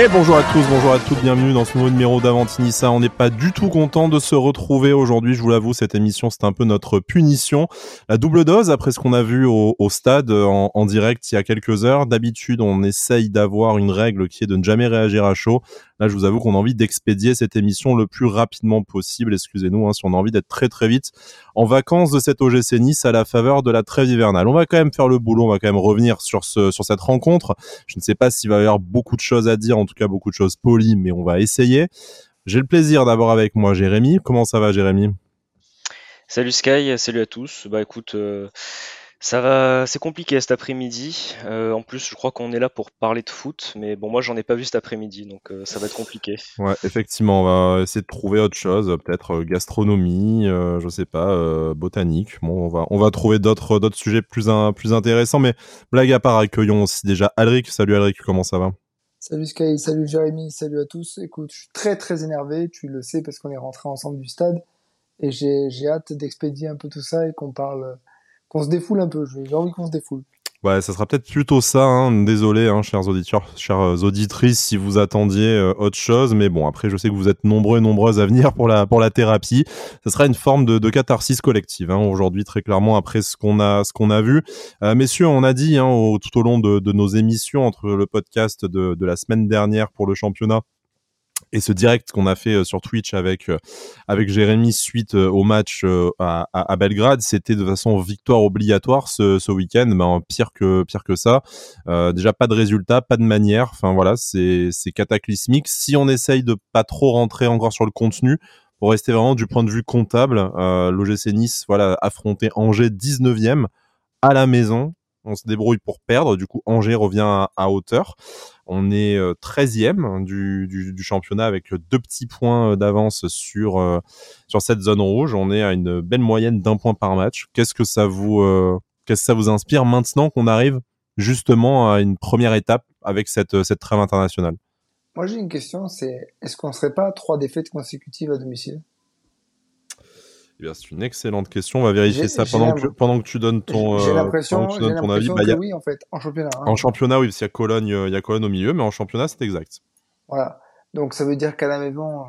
Et bonjour à tous, bonjour à toutes, bienvenue dans ce nouveau numéro d'Avantinissa. On n'est pas du tout content de se retrouver aujourd'hui, je vous l'avoue, cette émission c'est un peu notre punition. La double dose après ce qu'on a vu au, stade en, en, direct il y a quelques heures. D'habitude on essaye d'avoir une règle qui est de ne jamais réagir à chaud. Là, je vous avoue qu'on a envie d'expédier cette émission le plus rapidement possible. Excusez-nous hein, si on a envie d'être très très vite en vacances de cette OGC Nice à la faveur de la trêve hivernale. On va quand même faire le boulot, on va quand même revenir sur ce sur cette rencontre. Je ne sais pas s'il va y avoir beaucoup de choses à dire, en tout cas beaucoup de choses polies, mais on va essayer. J'ai le plaisir d'avoir avec moi Jérémy. Comment ça va Jérémy? Salut Sky, salut à tous. Bah écoute, euh, ça va, c'est compliqué cet après-midi. Euh, en plus, je crois qu'on est là pour parler de foot, mais bon, moi, j'en ai pas vu cet après-midi, donc euh, ça va être compliqué. Ouais, effectivement, on va essayer de trouver autre chose, peut-être euh, gastronomie, je sais pas, botanique. Bon, on va, on va trouver d'autres, d'autres sujets plus, plus intéressants, mais blague à part, accueillons aussi déjà Alric. Salut Alric, comment ça va? Salut Sky, salut Jérémy, salut à tous. Écoute, je suis très très énervé, tu le sais parce qu'on est rentré ensemble du stade, et j'ai, j'ai hâte d'expédier un peu tout ça et qu'on parle qu'on se défoule un peu. J'ai envie qu'on se défoule. Ouais, ça sera peut-être plutôt ça. Hein. Désolé, hein, chers auditeurs, chères auditrices, si vous attendiez euh, autre chose. Mais bon, après, je sais que vous êtes nombreux et nombreuses à venir pour la pour la thérapie. Ce sera une forme de, catharsis collective hein, aujourd'hui, très clairement après ce qu'on a ce qu'on a vu. Euh, messieurs, on a dit hein, tout au long de, nos émissions entre le podcast de la semaine dernière pour le championnat et ce direct qu'on a fait euh, sur Twitch avec euh, avec Jérémy suite euh, au match à, à, Belgrade, c'était de façon victoire obligatoire ce, ce week-end. Ben pire que pire que ça. Euh, déjà pas de résultat, pas de manière. Enfin voilà, c'est cataclysmique. Si on essaye de pas trop rentrer encore sur le contenu, pour rester vraiment du point de vue comptable, euh, l'OGC Nice voilà affronté Angers 19e à la maison on se débrouille pour perdre. Du coup, Angers revient à, hauteur. On est 13e euh, du, championnat avec deux petits points euh, d'avance sur, euh, sur cette zone rouge. On est à une belle moyenne d'un point par match. Qu'est-ce que ça vous, qu'est-ce que ça vous inspire maintenant qu'on arrive justement à une première étape avec cette, cette trêve internationale? Moi, j'ai une question, c'est est-ce qu'on ne serait pas trois défaites consécutives à domicile? Eh c'est une excellente question. On va vérifier ça pendant que, pendant que tu donnes ton, j'ai euh, l'impression, ton avis. Bah, oui, en fait, en championnat. Hein. En championnat, oui, parce qu'il y a Cologne, euh, il y a Cologne au milieu, mais en championnat, c'est exact. Voilà. Donc, ça veut dire qu'à la maison,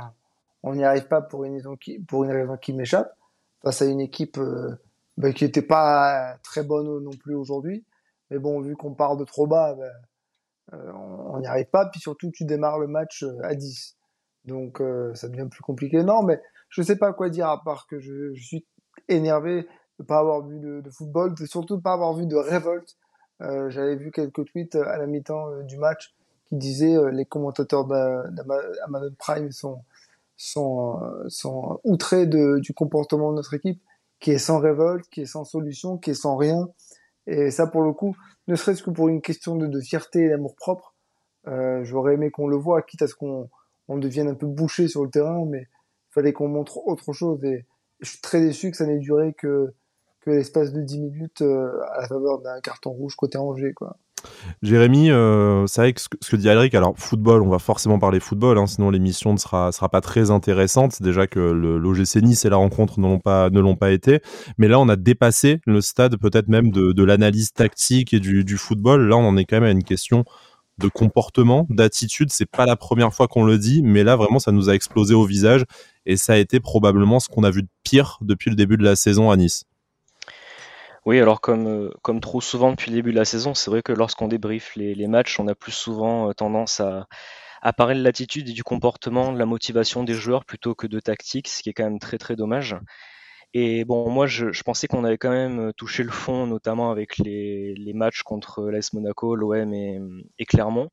on n'y arrive pas pour une raison qui, pour une raison qui m'échappe, face à une équipe euh, bah, qui n'était pas très bonne non plus aujourd'hui. Mais bon, vu qu'on part de trop bas, bah, on n'y arrive pas. Puis surtout, tu démarres le match à 10. Donc, ça devient plus compliqué. Non, mais je sais pas quoi dire à part que je, je suis énervé de pas avoir vu de, de, football, de surtout de pas avoir vu de révolte. Euh, J'avais vu quelques tweets à la mi-temps euh, du match qui disaient euh, les commentateurs d'Amazon Prime sont sont euh, sont outrés de, du comportement de notre équipe, qui est sans révolte, qui est sans solution, qui est sans rien. Et ça, pour le coup, ne serait-ce que pour une question de, de fierté et d'amour propre, euh, j'aurais aimé qu'on le voit, quitte à ce qu'on on devienne un peu bouché sur le terrain, mais fallait qu'on montre autre chose. Et je suis très déçu que ça n'ait duré que, l'espace de 10 minutes euh, à la faveur d'un carton rouge côté Angers. Quoi. Jérémy, euh, c'est vrai que ce, que dit Alric, alors football, on va forcément parler football, hein, sinon l'émission ne sera, pas très intéressante. Déjà que l'OGC Nice et la rencontre ne l'ont pas, été. Mais là, on a dépassé le stade peut-être même de, l'analyse tactique et du, football. Là, on en est quand même à une question de comportement, d'attitude. C'est pas la première fois qu'on le dit, mais là, vraiment, ça nous a explosé au visage et ça a été probablement ce qu'on a vu de pire depuis le début de la saison à Nice. Oui, alors comme, euh, comme trop souvent depuis le début de la saison, c'est vrai que lorsqu'on débriefe les, matchs, on a plus souvent euh, tendance à, à parler de l'attitude et du comportement, de la motivation des joueurs plutôt que de tactique, ce qui est quand même très très dommage. Et bon, moi, je, pensais qu'on avait quand même touché le fond, notamment avec les, matchs contre l'AS Monaco, l'OM et, Clermont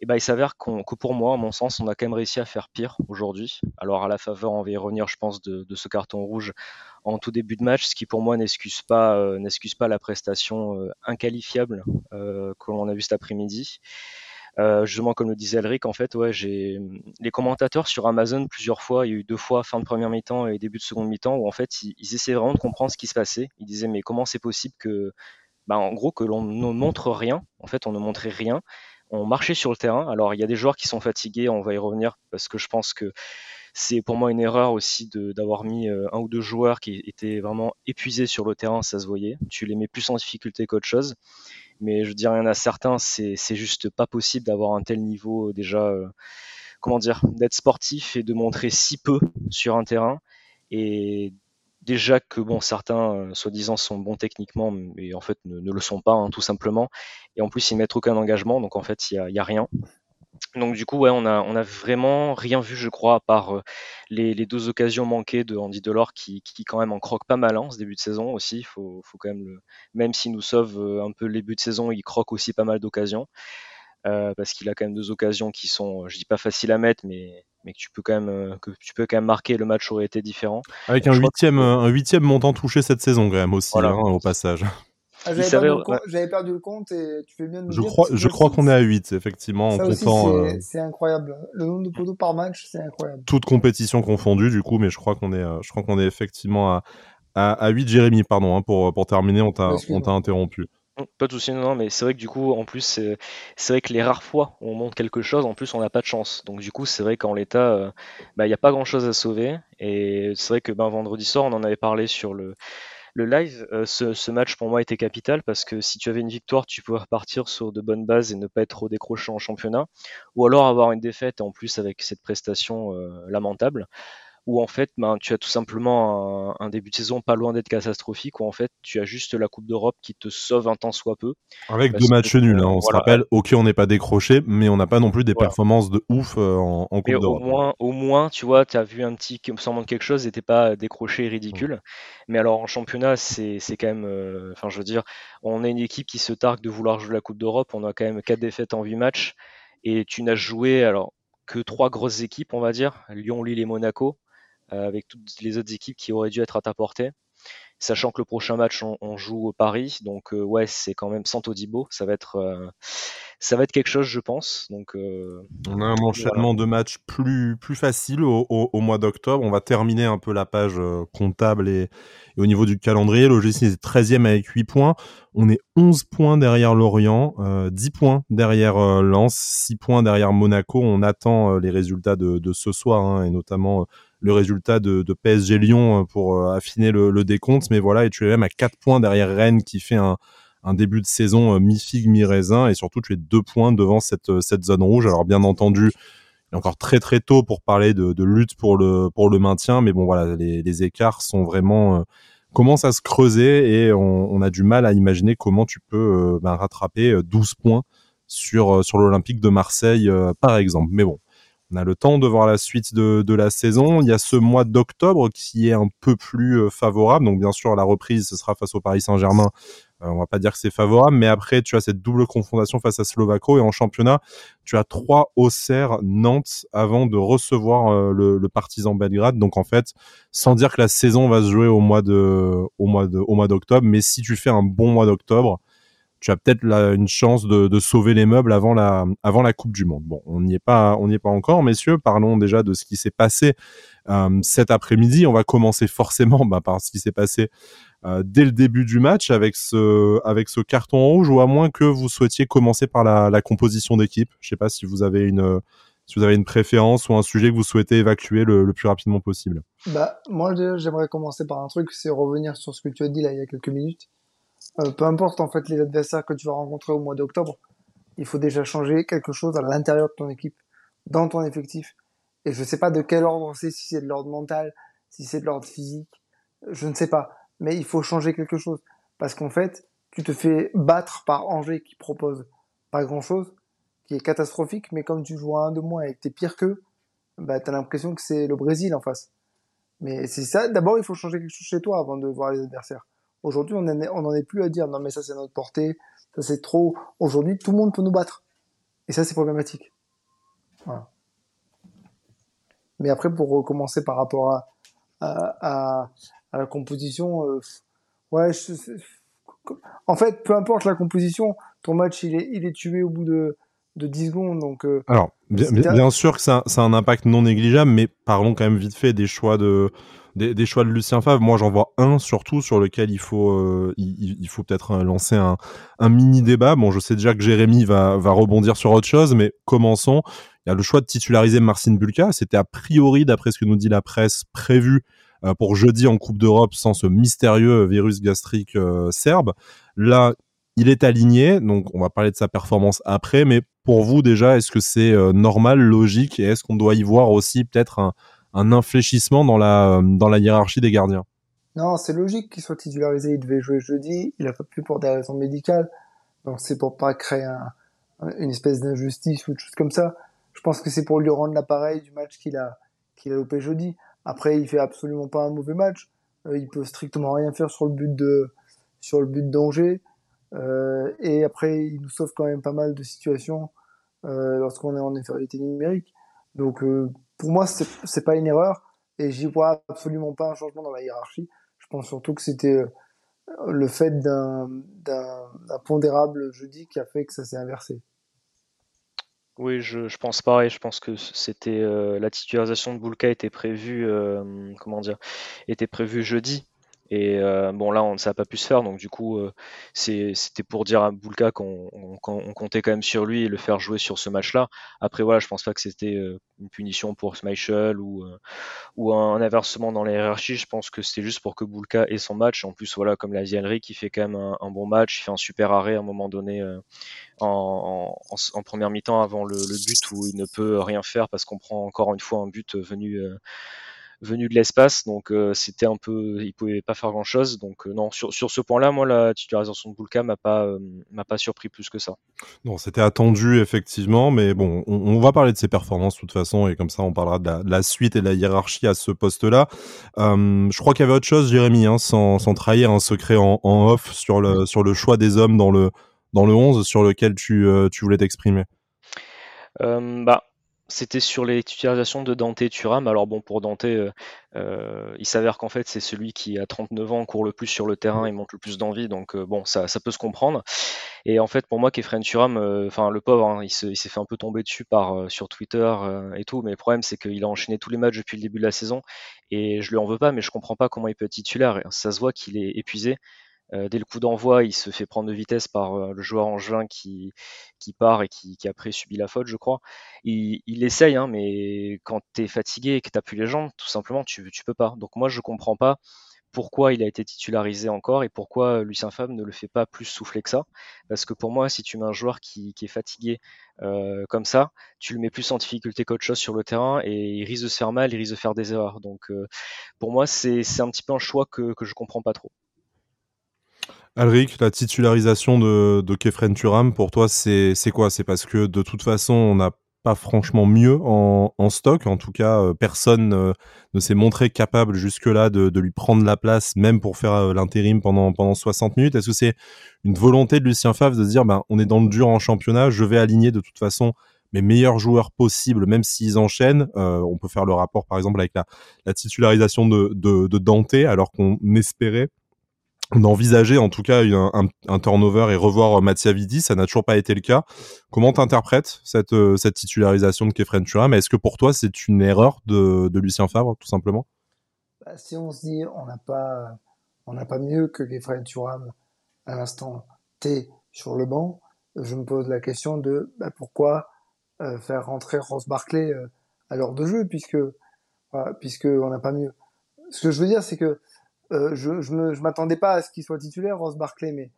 et ben il s'avère que pour moi, à mon sens, on a quand même réussi à faire pire aujourd'hui. Alors à la faveur, on va y revenir, je pense, de, ce carton rouge en tout début de match, ce qui pour moi n'excuse pas, euh, pas la prestation euh, inqualifiable euh, que l'on a vu cet après-midi. Justement, comme le disait Elric, en fait, ouais, j'ai les commentateurs sur Amazon plusieurs fois, il y a eu deux fois fin de première mi-temps et début de seconde mi-temps où en fait ils, ils essaient vraiment de comprendre ce qui se passait. Ils disaient mais comment c'est possible que, bah, en gros, que l'on ne montre rien. En fait, on ne montrait rien on marchait sur le terrain. Alors il y a des joueurs qui sont fatigués, on va y revenir parce que je pense que c'est pour moi une erreur aussi d'avoir mis euh, un ou deux joueurs qui étaient vraiment épuisés sur le terrain, ça se voyait. Tu les mets plus en difficulté qu'autre chose. Mais je dis rien à certains, c'est juste pas possible d'avoir un tel niveau déjà, comment dire, d'être sportif et de montrer si peu sur un terrain. Et déjà que bon certains soi-disant sont bons techniquement mais en fait ne, le sont pas hein, tout simplement et en plus ils mettent aucun engagement donc en fait il y a, y a, rien donc du coup, ouais, on a, on a vraiment rien vu, je crois, à part euh, les, les, deux occasions manquées de Andy Delors qui, qui quand même en croque pas mal hein, ce début de saison aussi. Faut, faut quand même le, même s'il nous sauve euh, un peu les buts de saison, il croque aussi pas mal d'occasions euh, parce qu'il a quand même deux occasions qui sont, je dis pas faciles à mettre, mais mais que tu peux quand même que tu peux quand même marquer. Le match aurait été différent. Avec un huitième, un huitième montant touché cette saison quand même aussi hein, au passage. Ah, j'avais, perdu, le compte et tu fais bien de Je crois, je crois qu'on est à 8, effectivement, en comptant. Euh, c'est, incroyable. Le nombre de poteaux par match, c'est incroyable. Toute compétition confondue, du coup, mais je crois qu'on est, euh, je crois qu'on est effectivement à, à, à 8. Jérémy, pardon, hein, pour, pour terminer, on t'a, on t'a interrompu. Pas de souci, non, non, mais c'est vrai que du coup, en plus, c'est, c'est vrai que les rares fois où on monte quelque chose, en plus, on n'a pas de chance. Donc, du coup, c'est vrai qu'en l'état, euh, bah, il n'y a pas grand chose à sauver. Et c'est vrai que ben, vendredi soir, on en avait parlé sur le, le live, euh, ce, match pour moi était capital parce que si tu avais une victoire, tu pouvais repartir sur de bonnes bases et ne pas être trop décroché en championnat, ou alors avoir une défaite en plus avec cette prestation euh, lamentable où en fait ben, tu as tout simplement un, début de saison pas loin d'être catastrophique, où en fait tu as juste la Coupe d'Europe qui te sauve un temps soit peu. Avec deux matchs nuls, hein, on se rappelle, ok on n'est pas décroché, mais on n'a pas non plus des performances de ouf euh, en, Coupe d'Europe. Au moins, au moins, tu vois, tu as vu un petit semble de quelque chose et t'es pas décroché ridicule. Mais alors en championnat, c'est quand même, euh, enfin je veux dire, on est une équipe qui se targue de vouloir jouer la Coupe d'Europe, on a quand même quatre défaites en 8 matchs, et tu n'as joué alors que trois grosses équipes, on va dire, Lyon, Lille et Monaco. Euh, avec toutes les autres équipes qui auraient dû être à ta portée. Sachant que le prochain match, on, joue au Paris, donc euh, ouais, c'est quand même sans Todibo, ça va être euh, ça va être quelque chose, je pense. Donc, on a un enchaînement de matchs plus, plus facile au, au, mois d'octobre. On va terminer un peu la page comptable et, au niveau du calendrier. L'OGC est 13e avec 8 points. On est 11 points derrière Lorient, 10 points derrière Lens, 6 points derrière Monaco. On attend les résultats de, de ce soir hein, et notamment le résultat de, PSG Lyon euh, pour euh, affiner le, décompte. Mais voilà, et tu es même à 4 points derrière Rennes qui fait un, début de saison euh, mi-figue, mi-raisin. Et surtout, tu es 2 points devant cette, zone rouge. Alors bien entendu, il est encore très très tôt pour parler de, lutte pour le, pour le maintien. Mais bon, voilà, les, écarts sont vraiment... commencent à se creuser et on, a du mal à imaginer comment tu peux ben, rattraper 12 points sur, sur l'Olympique de Marseille, par exemple. Mais bon, on a le temps de voir la suite de, la saison. Il y a ce mois d'octobre qui est un peu plus euh, favorable. Donc bien sûr, la reprise, ce sera face au Paris Saint-Germain. Euh, on va pas dire que c'est favorable, mais après, tu as cette double confrontation face à Slovako. Et en championnat, tu as trois Auxerre, Nantes, avant de recevoir euh, le, le Partizan Belgrade. Donc en fait, sans dire que la saison va se jouer au mois d'octobre, mais si tu fais un bon mois d'octobre, tu as peut-être une chance de, sauver les meubles avant la, Coupe du Monde. Bon, on n'y est pas, encore, messieurs. Parlons déjà de ce qui s'est passé euh, cet après-midi. On va commencer forcément bah, par ce qui s'est passé euh, dès le début du match avec ce, carton rouge, ou à moins que vous souhaitiez commencer par la, composition d'équipe. Je ne sais pas si vous avez une, préférence ou un sujet que vous souhaitez évacuer le, plus rapidement possible. Bah, moi, j'aimerais commencer par un truc, c'est revenir sur ce que tu as dit il y a quelques minutes euh, peu importe en fait les adversaires que tu vas rencontrer au mois d'octobre, il faut déjà changer quelque chose à l'intérieur de ton équipe, dans ton effectif. Et je ne sais pas de quel ordre c'est, si c'est de l'ordre mental, si c'est de l'ordre physique, je ne sais pas. Mais il faut changer quelque chose. Parce qu'en fait, tu te fais battre par Angers qui propose pas grand chose, qui est catastrophique, mais comme tu joues à un de moins et que t'es pire qu'eux, bah, t'as l'impression que c'est le Brésil en face. Mais c'est ça, d'abord il faut changer quelque chose chez toi avant de voir les adversaires. Aujourd'hui, on n'en est plus à dire non mais ça c'est notre portée, ça c'est trop. Aujourd'hui, tout le monde peut nous battre. Et ça c'est problématique. Voilà. Mais après, pour recommencer par rapport à, à, à, la composition, euh, ouais, en fait, peu importe la composition, ton match il est, il est tué au bout de, de 10 secondes. Donc, euh, Alors, bien, bien, sûr que ça, ça a un impact non négligeable, mais parlons quand même vite fait des choix de, des, choix de Lucien Favre. Moi, j'en vois un surtout sur lequel il faut, euh, il, faut peut-être euh, lancer un, mini débat. Bon, je sais déjà que Jérémy va, va rebondir sur autre chose, mais commençons. Il y a le choix de titulariser Marcin Bulka. C'était a priori, d'après ce que nous dit la presse, prévu euh, pour jeudi en Coupe d'Europe sans ce mystérieux virus gastrique serbe. Là, il est aligné, donc on va parler de sa performance après, mais pour vous déjà, est-ce que c'est normal, logique, et est-ce qu'on doit y voir aussi peut-être un, un infléchissement dans la, dans la hiérarchie des gardiens Non, c'est logique qu'il soit titularisé, il devait jouer jeudi, il a pas pu pour des raisons médicales, donc c'est pour pas créer un, une espèce d'injustice ou de choses comme ça. Je pense que c'est pour lui rendre l'appareil du match qu'il a, qu'il a loupé jeudi. Après, il fait absolument pas un mauvais match. Euh, il peut strictement rien faire sur le but de, sur le but d'Angers. Euh, et après, il nous sauve quand même pas mal de situations euh, lorsqu'on est en infériorité numérique. Donc, euh, pour moi, c'est, pas une erreur. Et j'y vois absolument pas un changement dans la hiérarchie. Je pense surtout que c'était euh, le fait d'un, pondérable jeudi qui a fait que ça s'est inversé. Oui, je, je pense pareil. Je pense que c'était euh, la titularisation de Boulka était prévue, euh, comment dire, était prévue jeudi. Et euh, bon, là, on, ça n'a pas pu se faire, donc du coup, euh, c'était pour dire à Boulka qu'on on, on comptait quand même sur lui et le faire jouer sur ce match-là. Après, voilà, je pense pas que c'était euh, une punition pour Schmeichel ou, un, inversement dans la hiérarchie. Je pense que c'était juste pour que Boulka ait son match. En plus, voilà, comme l'a Henry, qui fait quand même un, bon match, il fait un super arrêt à un moment donné en, première mi-temps avant le, but où il ne peut rien faire parce qu'on prend encore une fois un but venu venu de l'espace, donc euh, c'était un peu, il pouvait pas faire grand chose. Donc euh, non, sur, sur ce point-là, moi la titularisation de Boulka m'a pas euh, m'a pas surpris plus que ça. Non, c'était attendu effectivement, mais bon, on, on, va parler de ses performances de toute façon et comme ça on parlera de la, de la suite et de la hiérarchie à ce poste-là. je crois qu'il y avait autre chose, Jérémy, hein, sans, sans trahir un secret en, en, off sur le sur le choix des hommes dans le dans le 11 sur lequel tu tu voulais t'exprimer? bah c'était sur les titularisations de Dante et Thuram. Alors bon, pour Dante, euh, euh, il s'avère qu'en fait c'est celui qui à 39 ans court le plus sur le terrain et montre le plus d'envie, donc euh, bon, ça, peut se comprendre. Et en fait, pour moi, Kefren Thuram, enfin le pauvre, hein, il s'est fait un peu tomber dessus sur Twitter et tout, mais le problème c'est qu'il a enchaîné tous les matchs depuis le début de la saison et je lui en veux pas, mais je comprends pas comment il peut être titulaire. Ça se voit qu'il est épuisé. Euh, dès le coup d'envoi, il se fait prendre de vitesse par euh, le joueur angevin qui, qui part et qui, qui après subit la faute, je crois. Il, il essaye, hein, mais quand tu es fatigué et que tu plus les jambes, tout simplement, tu, tu peux pas. Donc moi, je comprends pas pourquoi il a été titularisé encore et pourquoi Lucien Favre ne le fait pas plus souffler que ça. Parce que pour moi, si tu mets un joueur qui, est fatigué euh, comme ça, tu le mets plus en difficulté qu'autre chose sur le terrain et il risque de se faire mal, il risque de faire des erreurs. Donc pour moi, c'est un petit peu un choix que, que je comprends pas trop. Alric, la titularisation de, Kefren Turam, pour toi, c'est quoi? C'est parce que de toute façon, on n'a pas franchement mieux en, en, stock. En tout cas, euh, personne euh, ne s'est montré capable jusque-là de, de, lui prendre la place, même pour faire euh, l'intérim pendant, pendant 60 minutes. Est-ce que c'est une volonté de Lucien Favre de dire, ben, on est dans le dur en championnat, je vais aligner de toute façon mes meilleurs joueurs possibles, même s'ils enchaînent? On peut faire le rapport, par exemple, avec la, la titularisation de, de, de Dante, alors qu'on espérait d'envisager en tout cas un, un, un, turnover et revoir Vidi, ça n'a toujours pas été le cas. Comment t'interprètes cette, euh, cette titularisation de Kefren Turam Est-ce que pour toi c'est une erreur de, de Lucien Favre tout simplement? Bah, Si on se dit on n'a pas on n'a pas mieux que Kefren Turam à l'instant T sur le banc, je me pose la question de bah, pourquoi euh, faire rentrer Ross Barclay euh, à l'heure de jeu puisque puisque on n'a pas mieux. Ce que je veux dire c'est que euh, je je, je m'attendais pas à ce qu'il soit titulaire, Ross Barclay, mais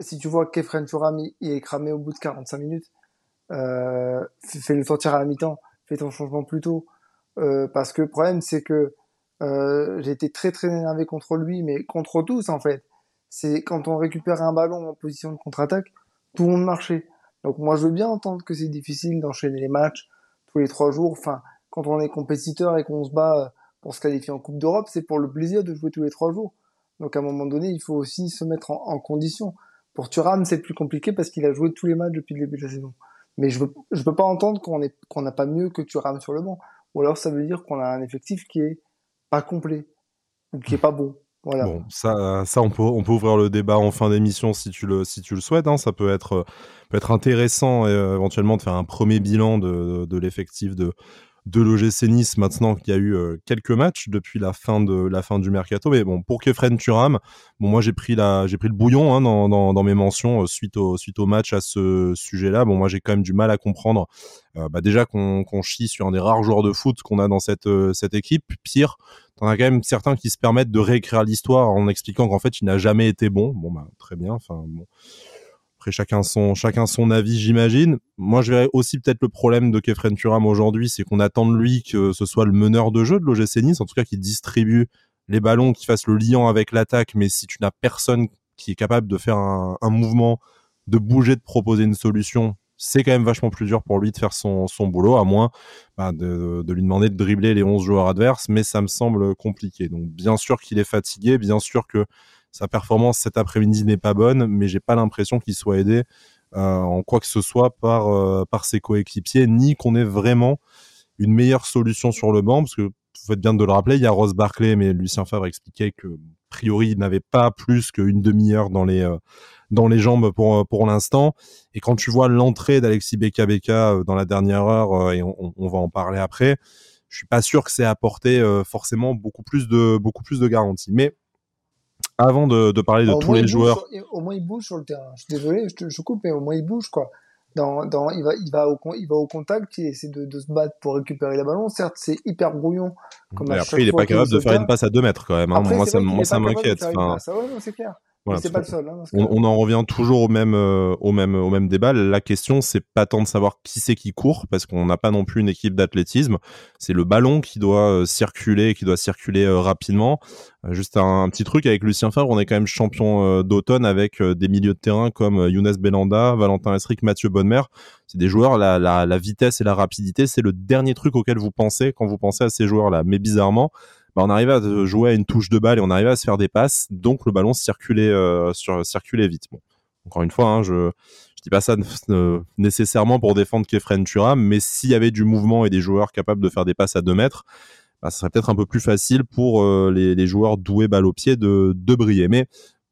si tu vois que Kefren Turam il est cramé au bout de 45 minutes, euh, fais le sortir à la mi-temps, fais ton changement plus tôt. Euh, parce que le problème, c'est que euh, j'ai été très très énervé contre lui, mais contre tous en fait. C'est quand on récupère un ballon en position de contre-attaque, tout le monde marchait. Donc moi je veux bien entendre que c'est difficile d'enchaîner les matchs tous les trois jours. Enfin, quand on est compétiteur et qu'on se bat pour se qualifier en Coupe d'Europe, c'est pour le plaisir de jouer tous les trois jours. Donc à un moment donné, il faut aussi se mettre en, condition. Pour Thuram, c'est plus compliqué parce qu'il a joué tous les matchs depuis le début de la saison. Mais je je peux pas entendre qu'on n'a pas mieux que Thuram sur le banc. Ou alors ça veut dire qu'on a un effectif qui est pas complet ou qui est pas bon. Bon, ça, ça on peut, on peut ouvrir le débat en fin d'émission si tu le, si tu le souhaites. Hein. Ça peut être, peut être intéressant euh, éventuellement de faire un premier bilan de l'effectif de, de l'OGC Nice maintenant qu'il y a eu euh, quelques matchs depuis la fin de la fin du mercato. Mais bon, pour Kefren Turam, bon moi j'ai pris la j'ai pris le bouillon hein, dans, dans, dans, mes mentions euh, suite au suite au match à ce sujet-là. Bon moi j'ai quand même du mal à comprendre euh, bah, déjà qu'on chie sur un des rares joueurs de foot qu'on a dans cette cette équipe. Pire, t'en as quand même certains qui se permettent de réécrire l'histoire en expliquant qu'en fait il n'a jamais été bon. Bon bah très bien. Enfin chacun son chacun son avis, j'imagine. Moi, je verrais aussi peut-être le problème de Kefren Turam aujourd'hui, c'est qu'on attend de lui que ce soit le meneur de jeu de l'OGC Nice, en tout cas qui distribue les ballons, qui fasse le liant avec l'attaque. Mais si tu n'as personne qui est capable de faire un, un mouvement, de bouger, de proposer une solution, c'est quand même vachement plus dur pour lui de faire son, son boulot, à moins bah, de, de, lui demander de dribbler les 11 joueurs adverses, mais ça me semble compliqué. Donc bien sûr qu'il est fatigué, bien sûr que sa performance cet après-midi n'est pas bonne, mais j'ai pas l'impression qu'il soit aidé euh, en quoi que ce soit par, euh, par ses coéquipiers, ni qu'on ait vraiment une meilleure solution sur le banc, parce que vous faites bien de le rappeler, il y a Ross Barclay, mais Lucien Favre expliquait que a priori il n'avait pas plus qu'une demi-heure dans les euh, dans les jambes pour pour l'instant. Et quand tu vois l'entrée d'Alexis Beka Beka dans la dernière heure, et on, on, va en parler après, je suis pas sûr que c'est apporté forcément beaucoup plus de beaucoup plus de garanties. Mais avant de, de parler de tous les joueurs, sur, au moins il bouge sur le terrain. Je suis désolé, je, te, je coupe, mais au moins il bouge quoi. Dans, dans, il va, il va au, il va au contact, il essaie de, de se battre pour récupérer le ballon. Certes, c'est hyper brouillon. Comme après, il est pas capable de faire une passe à 2 mètres quand même. Hein. Après, moi, ça, moi, ça m'inquiète. Enfin... Ah ouais, c'est clair. Voilà, c'est pas le seul. Hein, on, on, en revient toujours au même, euh, au même, au même débat. La question, c'est pas tant de savoir qui c'est qui court, parce qu'on n'a pas non plus une équipe d'athlétisme. C'est le ballon qui doit euh, circuler, qui doit circuler euh, rapidement. juste un, un, petit truc avec Lucien Favre, on est quand même champion d'automne avec des milieux de terrain comme Younes Belanda, Valentin Esric, Mathieu Bonnemer. C'est des joueurs, la, la, la vitesse et la rapidité, c'est le dernier truc auquel vous pensez quand vous pensez à ces joueurs-là. Mais bizarrement, bah, on arrivait à jouer à une touche de balle et on arrivait à se faire des passes, donc le ballon circulait, euh, circulait vite. Bon. Encore une fois, hein, je je dis pas ça nécessairement pour défendre Kefren Turam, mais s'il y avait du mouvement et des joueurs capables de faire des passes à 2 mètres, bah, ça serait peut-être un peu plus facile pour euh, les, joueurs doués balle au pied de, de briller. Mais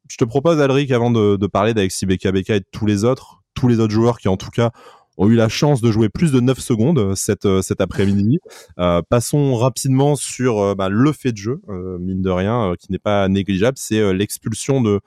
je te propose, Alric, avant de, parler d'Alexis BKBK et tous les autres, tous les autres joueurs qui en tout cas ont eu la chance de jouer plus de 9 secondes euh, cet, euh, cet après-midi. Euh, passons rapidement sur bah, le fait de jeu, mine de rien, qui n'est pas négligeable, c'est l'expulsion de,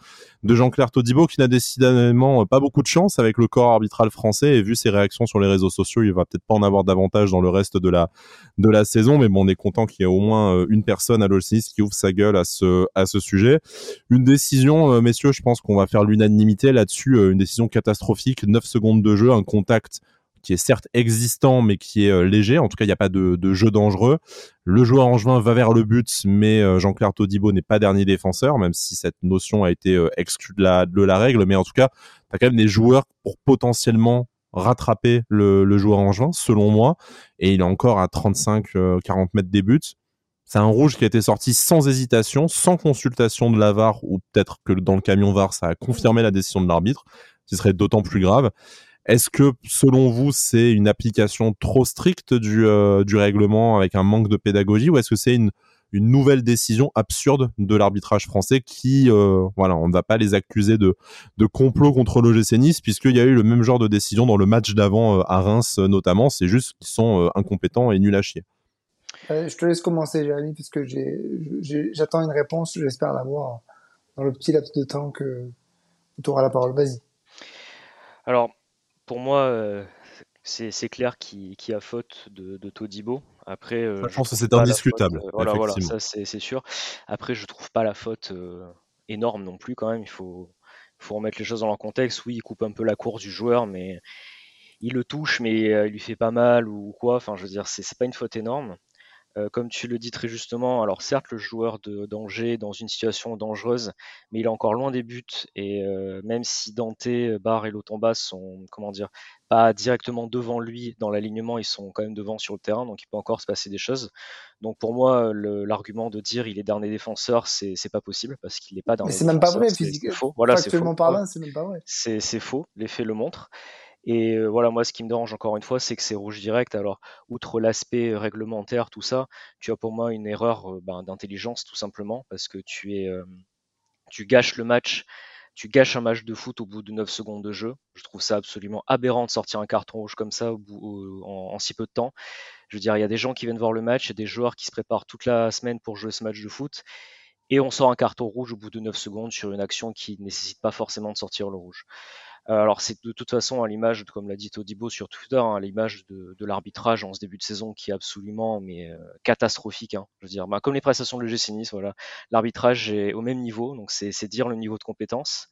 Jean-Claire Todibo qui n'a décidément pas beaucoup de chance avec le corps arbitral français et vu ses réactions sur les réseaux sociaux, il va peut-être pas en avoir davantage dans le reste de la saison, mais bon, on est content qu'il y ait au moins une personne à l'OLCIS qui ouvre sa gueule à ce à ce sujet. Une décision, messieurs, je pense qu'on va faire l'unanimité là-dessus, une décision catastrophique, 9 secondes de jeu, un contact qui est certes existant mais qui est euh, léger. En tout cas, il n'y a pas de, jeu dangereux. Le joueur angevin va vers le but, mais euh, Jean-Claire Todibo n'est pas dernier défenseur, même si cette notion a été euh, exclue de la, règle. Mais en tout cas, tu as quand même des joueurs pour potentiellement rattraper le, le joueur angevin, selon moi. Et il est encore à 35-40 mètres des buts. C'est un rouge qui a été sorti sans hésitation, sans consultation de la VAR, ou peut-être que dans le camion VAR, ça a confirmé la décision de l'arbitre, ce serait d'autant plus grave. Est-ce que, selon vous, c'est une application trop stricte du, euh, du règlement avec un manque de pédagogie ou est-ce que c'est une, une nouvelle décision absurde de l'arbitrage français qui, euh, voilà, on ne va pas les accuser de, de complot contre l'OGC Nice puisqu'il y a eu le même genre de décision dans le match d'avant euh, à Reims notamment. C'est juste qu'ils sont euh, incompétents et nuls à chier. Euh, je te laisse commencer, Jérémy, puisque j'attends une réponse. J'espère l'avoir dans le petit laps de temps que tu auras la parole. Vas-y. Alors, pour moi, euh, c'est clair qui qu a faute de, de Todibo. Après, euh, je pense que c'est indiscutable. Faute, euh, voilà, voilà, ça c'est sûr. Après, je trouve pas la faute énorme non plus quand même. Il faut, faut remettre les choses dans leur contexte. Oui, il coupe un peu la course du joueur, mais il le touche, mais il lui fait pas mal ou quoi. Enfin, je veux dire, c'est pas une faute énorme. Euh, comme tu le dis très justement, alors certes le joueur de d'Angers dans une situation dangereuse, mais il est encore loin des buts et euh, même si Dante, Barre et Lotamba sont comment dire pas directement devant lui dans l'alignement, ils sont quand même devant sur le terrain, donc il peut encore se passer des choses. Donc pour moi, l'argument de dire il est dernier défenseur, c'est pas possible parce qu'il n'est pas dernier. Mais c'est même pas vrai, physiquement. Voilà, c'est faux. c'est faux. Les faits le montrent. Et euh, voilà, moi, ce qui me dérange encore une fois, c'est que c'est rouge direct. Alors, outre l'aspect réglementaire, tout ça, tu as pour moi une erreur euh, ben, d'intelligence, tout simplement, parce que tu es, euh, tu gâches le match, tu gâches un match de foot au bout de 9 secondes de jeu. Je trouve ça absolument aberrant de sortir un carton rouge comme ça en, en, si peu de temps. Je veux dire, il y a des gens qui viennent voir le match, il y a des joueurs qui se préparent toute la semaine pour jouer ce match de foot. Et on sort un carton rouge au bout de 9 secondes sur une action qui ne nécessite pas forcément de sortir le rouge. Euh, alors c'est de toute façon à l'image, comme l'a dit Todibo sur Twitter, hein, à l'image de, de l'arbitrage en ce début de saison qui est absolument mais euh, catastrophique. Hein. Je veux dire, bah, comme les prestations de l'EGC Nice, voilà, l'arbitrage est au même niveau, donc c'est dire le niveau de compétence.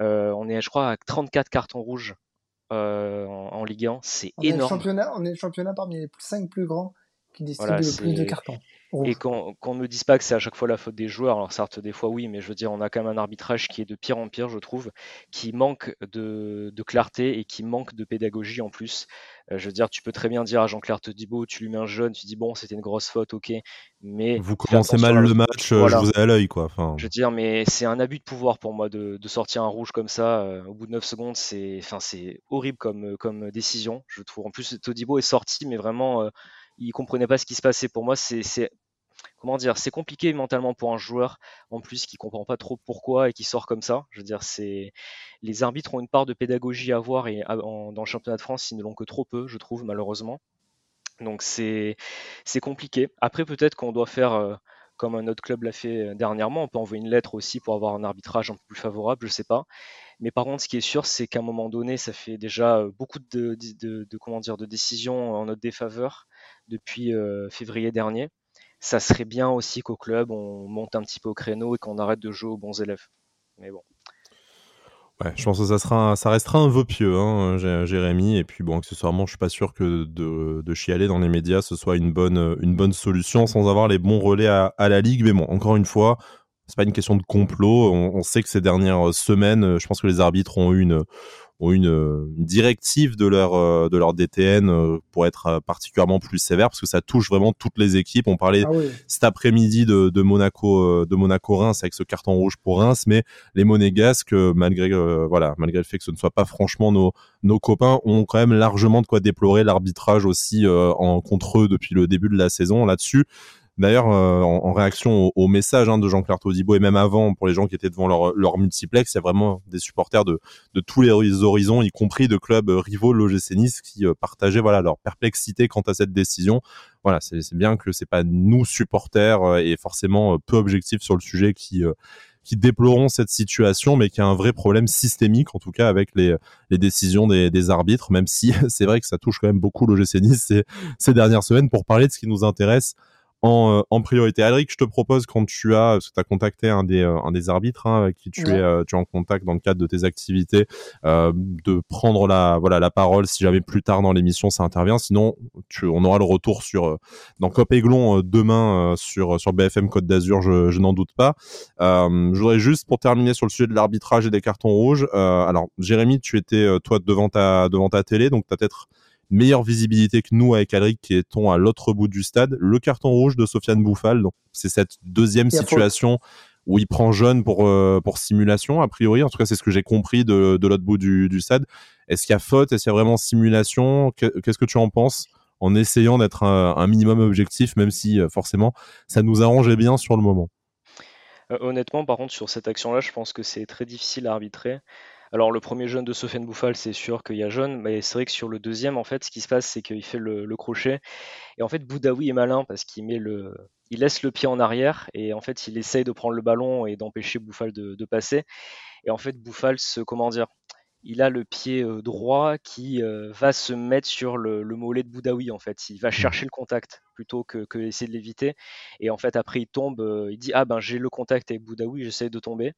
on est, je crois, à 34 cartons rouges en, Ligue 1. C'est énorme. Est championnat, on est le championnat parmi les 5 plus grands qui distribue le plus de cartons. Et qu'on ne dise pas que c'est à chaque fois la faute des joueurs, alors certes des fois oui, mais je veux dire on a quand même un arbitrage qui est de pire en pire je trouve, qui manque de, clarté et qui manque de pédagogie en plus. Euh, je veux dire tu peux très bien dire à Jean-Claire Todibo, tu lui mets un jeune, tu dis bon c'était une grosse faute, ok, mais... Vous commencez mal le match, euh, je vous ai à l'œil quoi. Enfin... Je veux dire mais c'est un abus de pouvoir pour moi de, sortir un rouge comme ça euh, au bout de 9 secondes, c'est enfin, horrible comme, comme décision, je trouve. En plus Todibo est sorti mais vraiment il comprenait pas ce qui se passait. Pour moi, c'est comment dire, c'est compliqué mentalement pour un joueur en plus qui comprend pas trop pourquoi et qui sort comme ça. Je veux c'est les arbitres ont une part de pédagogie à avoir et dans le championnat de France, ils ne l'ont que trop peu, je trouve malheureusement. Donc c'est c'est compliqué. Après peut-être qu'on doit faire euh, comme un autre club l'a fait euh, dernièrement, on peut envoyer une lettre aussi pour avoir un arbitrage un peu plus favorable, je sais pas. Mais par contre, ce qui est sûr, c'est qu'à un moment donné, ça fait déjà euh, beaucoup de décisions en notre défaveur depuis février dernier ça serait bien aussi qu'au club, on monte un petit peu au créneau et qu'on arrête de jouer aux bons élèves. Mais bon. Ouais, je pense que ça, sera, ça restera un vœu pieux, hein, Jérémy. Et puis, bon, accessoirement, je suis pas sûr que de, chialer dans les médias, ce soit une bonne, une bonne solution sans avoir les bons relais à, à la Ligue. Mais bon, encore une fois, c'est pas une question de complot. On, on, sait que ces dernières semaines, je pense que les arbitres ont eu une, ont une, une directive de leur euh, de leur DTN euh, pour être euh, particulièrement plus sévère parce que ça touche vraiment toutes les équipes. On parlait ah cet après-midi de, de Monaco de Monaco Reims avec ce carton rouge pour Reims, mais les Monégasques malgré voilà malgré le fait que ce ne soit pas franchement nos nos copains ont quand même largement de quoi déplorer l'arbitrage aussi en contre eux depuis le début de la saison là-dessus. D'ailleurs, euh, en, réaction au, message hein, de Jean-Claire Todibo et même avant, pour les gens qui étaient devant leur, leur multiplex, il y a vraiment des supporters de, de tous les horizons, y compris de clubs rivaux de l'OGC qui euh, partageaient voilà leur perplexité quant à cette décision. Voilà, c'est bien que c'est pas nous supporters euh, et forcément peu objectifs sur le sujet qui qui déplorons cette situation, mais qui a un vrai problème systémique, en tout cas avec les, les décisions des, des arbitres, même si c'est vrai que ça touche quand même beaucoup l'OGC ces, ces dernières semaines pour parler de ce qui nous intéresse en, euh, en, priorité. Alric, je te propose quand tu as, parce que tu as contacté un des, euh, un des arbitres hein, avec qui tu, es, euh, tu es en contact dans le cadre de tes activités, de prendre la, voilà, la parole si jamais plus tard dans l'émission ça intervient. Sinon, tu, on aura le retour sur dans Cop Aiglon demain sur, sur BFM Côte d'Azur, je, je n'en doute pas. je voudrais juste pour terminer sur le sujet de l'arbitrage et des cartons rouges. alors, Jérémy, tu étais toi devant ta, devant ta télé, donc tu as peut-être meilleure visibilité que nous avec Alric qui étant à l'autre bout du stade. Le carton rouge de Sofiane Bouffal, donc c'est cette deuxième situation où il prend jaune pour euh, pour simulation a priori. En tout cas, c'est ce que j'ai compris de, de l'autre bout du, du stade. Est-ce qu'il y a faute? Est-ce qu'il y a vraiment simulation? Qu'est-ce que tu en penses? En essayant d'être un, un, minimum objectif, même si euh, forcément ça nous arrangeait bien sur le moment. Euh, honnêtement, par contre, sur cette action-là, je pense que c'est très difficile à arbitrer. Alors le premier jeune de Sofiane Bouffal, c'est sûr qu'il y a jaune, mais c'est vrai que sur le deuxième, en fait, ce qui se passe, c'est qu'il fait le, crochet. Et en fait, Boudaoui est malin parce qu'il met le, il laisse le pied en arrière et en fait, il essaye de prendre le ballon et d'empêcher Bouffal de, passer. Et en fait, Bouffal se, comment dire, il a le pied euh, droit qui euh, va se mettre sur le, mollet de Boudaoui en fait. Il va mmh. chercher le contact plutôt que, que essayer de l'éviter. Et en fait après il tombe, euh, il dit ah ben j'ai le contact avec Boudaoui, j'essaie de tomber.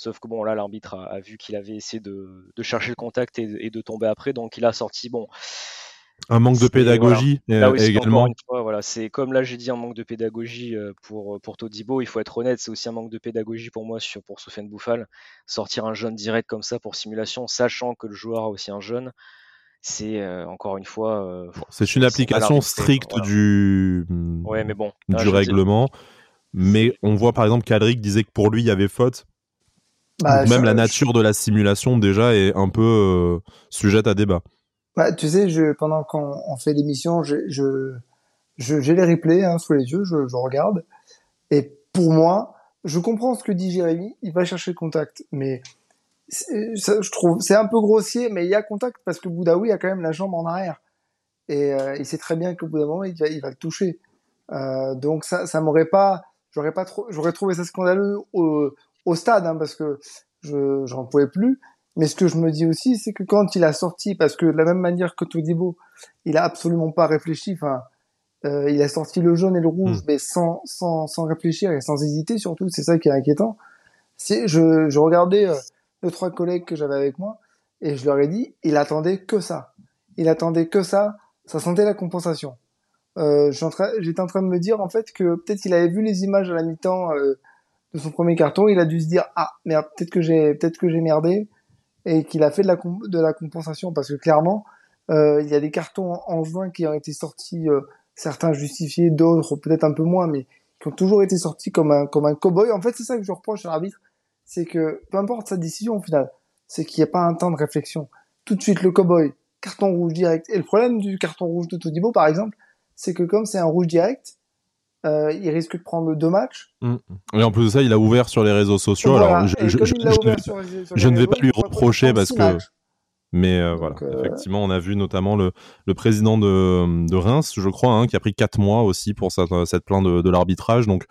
Sauf que bon, là, l'arbitre a, vu qu'il avait essayé de, chercher le contact et, de tomber après, donc il a sorti, bon. Un manque de pédagogie euh, également. voilà, c'est comme là j'ai dit un manque de pédagogie euh, pour pour Todibo. Il faut être honnête, c'est aussi un manque de pédagogie pour moi sur pour Sofiane Bouffal. Sortir un jeune direct comme ça pour simulation, sachant que le joueur a aussi un jeune, c'est euh, encore une fois. c'est une application stricte du. Ouais, mais bon. du règlement. Mais on voit par exemple qu'Alric disait que pour lui il y avait faute. Bah, même la nature de la simulation déjà est un peu euh, sujette à débat. Bah, tu sais, je, pendant qu'on fait l'émission, je, je, j'ai les replays hein, sous les yeux, je, regarde. Et pour moi, je comprends ce que dit Jérémy, il va chercher le contact. Mais ça, je trouve c'est un peu grossier, mais il y a contact parce que Boudaoui a quand même la jambe en arrière. Et euh, il sait très bien qu'au bout d'un moment, il va, il va le toucher. Euh, donc ça, ça m'aurait pas, j'aurais pas trop, j'aurais trouvé ça scandaleux au, au stade, hein, parce que je j'en pouvais plus. Mais ce que je me dis aussi, c'est que quand il a sorti, parce que de la même manière que Todibo, il a absolument pas réfléchi. Enfin, euh, il a sorti le jaune et le rouge, hmm. mais sans, sans, sans réfléchir et sans hésiter surtout. C'est ça qui est inquiétant. C'est, je, je regardais, euh, deux, trois collègues que j'avais avec moi, et je leur ai dit, il attendait que ça. Il attendait que ça, ça sentait la compensation. Euh, J'étais en, train de me dire, en fait, que peut-être qu'il avait vu les images à la mi-temps euh, de son premier carton, il a dû se dire, ah, merde, peut-être que j'ai peut-être que j'ai merdé, et qu'il a fait de la, de la compensation, parce que clairement, euh, il y a des cartons en juin qui ont été sortis, euh, certains justifiés, d'autres peut-être un peu moins, mais qui ont toujours été sortis comme un comme un cowboy. En fait, c'est ça que je reproche à l'arbitre, c'est que peu importe sa décision au final, c'est qu'il n'y a pas un temps de réflexion. Tout de suite le cowboy, carton rouge direct. Et le problème du carton rouge de Todibo, par exemple, c'est que comme c'est un rouge direct, euh, il risque de prendre deux matchs. Mm. Et en plus de ça, il a ouvert sur les réseaux sociaux. Alors, je, ne vais pas lui reprocher parce que mais euh, voilà, euh, effectivement, on a vu notamment le, le président de, de, Reims, je crois, hein, qui a pris quatre mois aussi pour cette, cette plainte de, de l'arbitrage. Donc,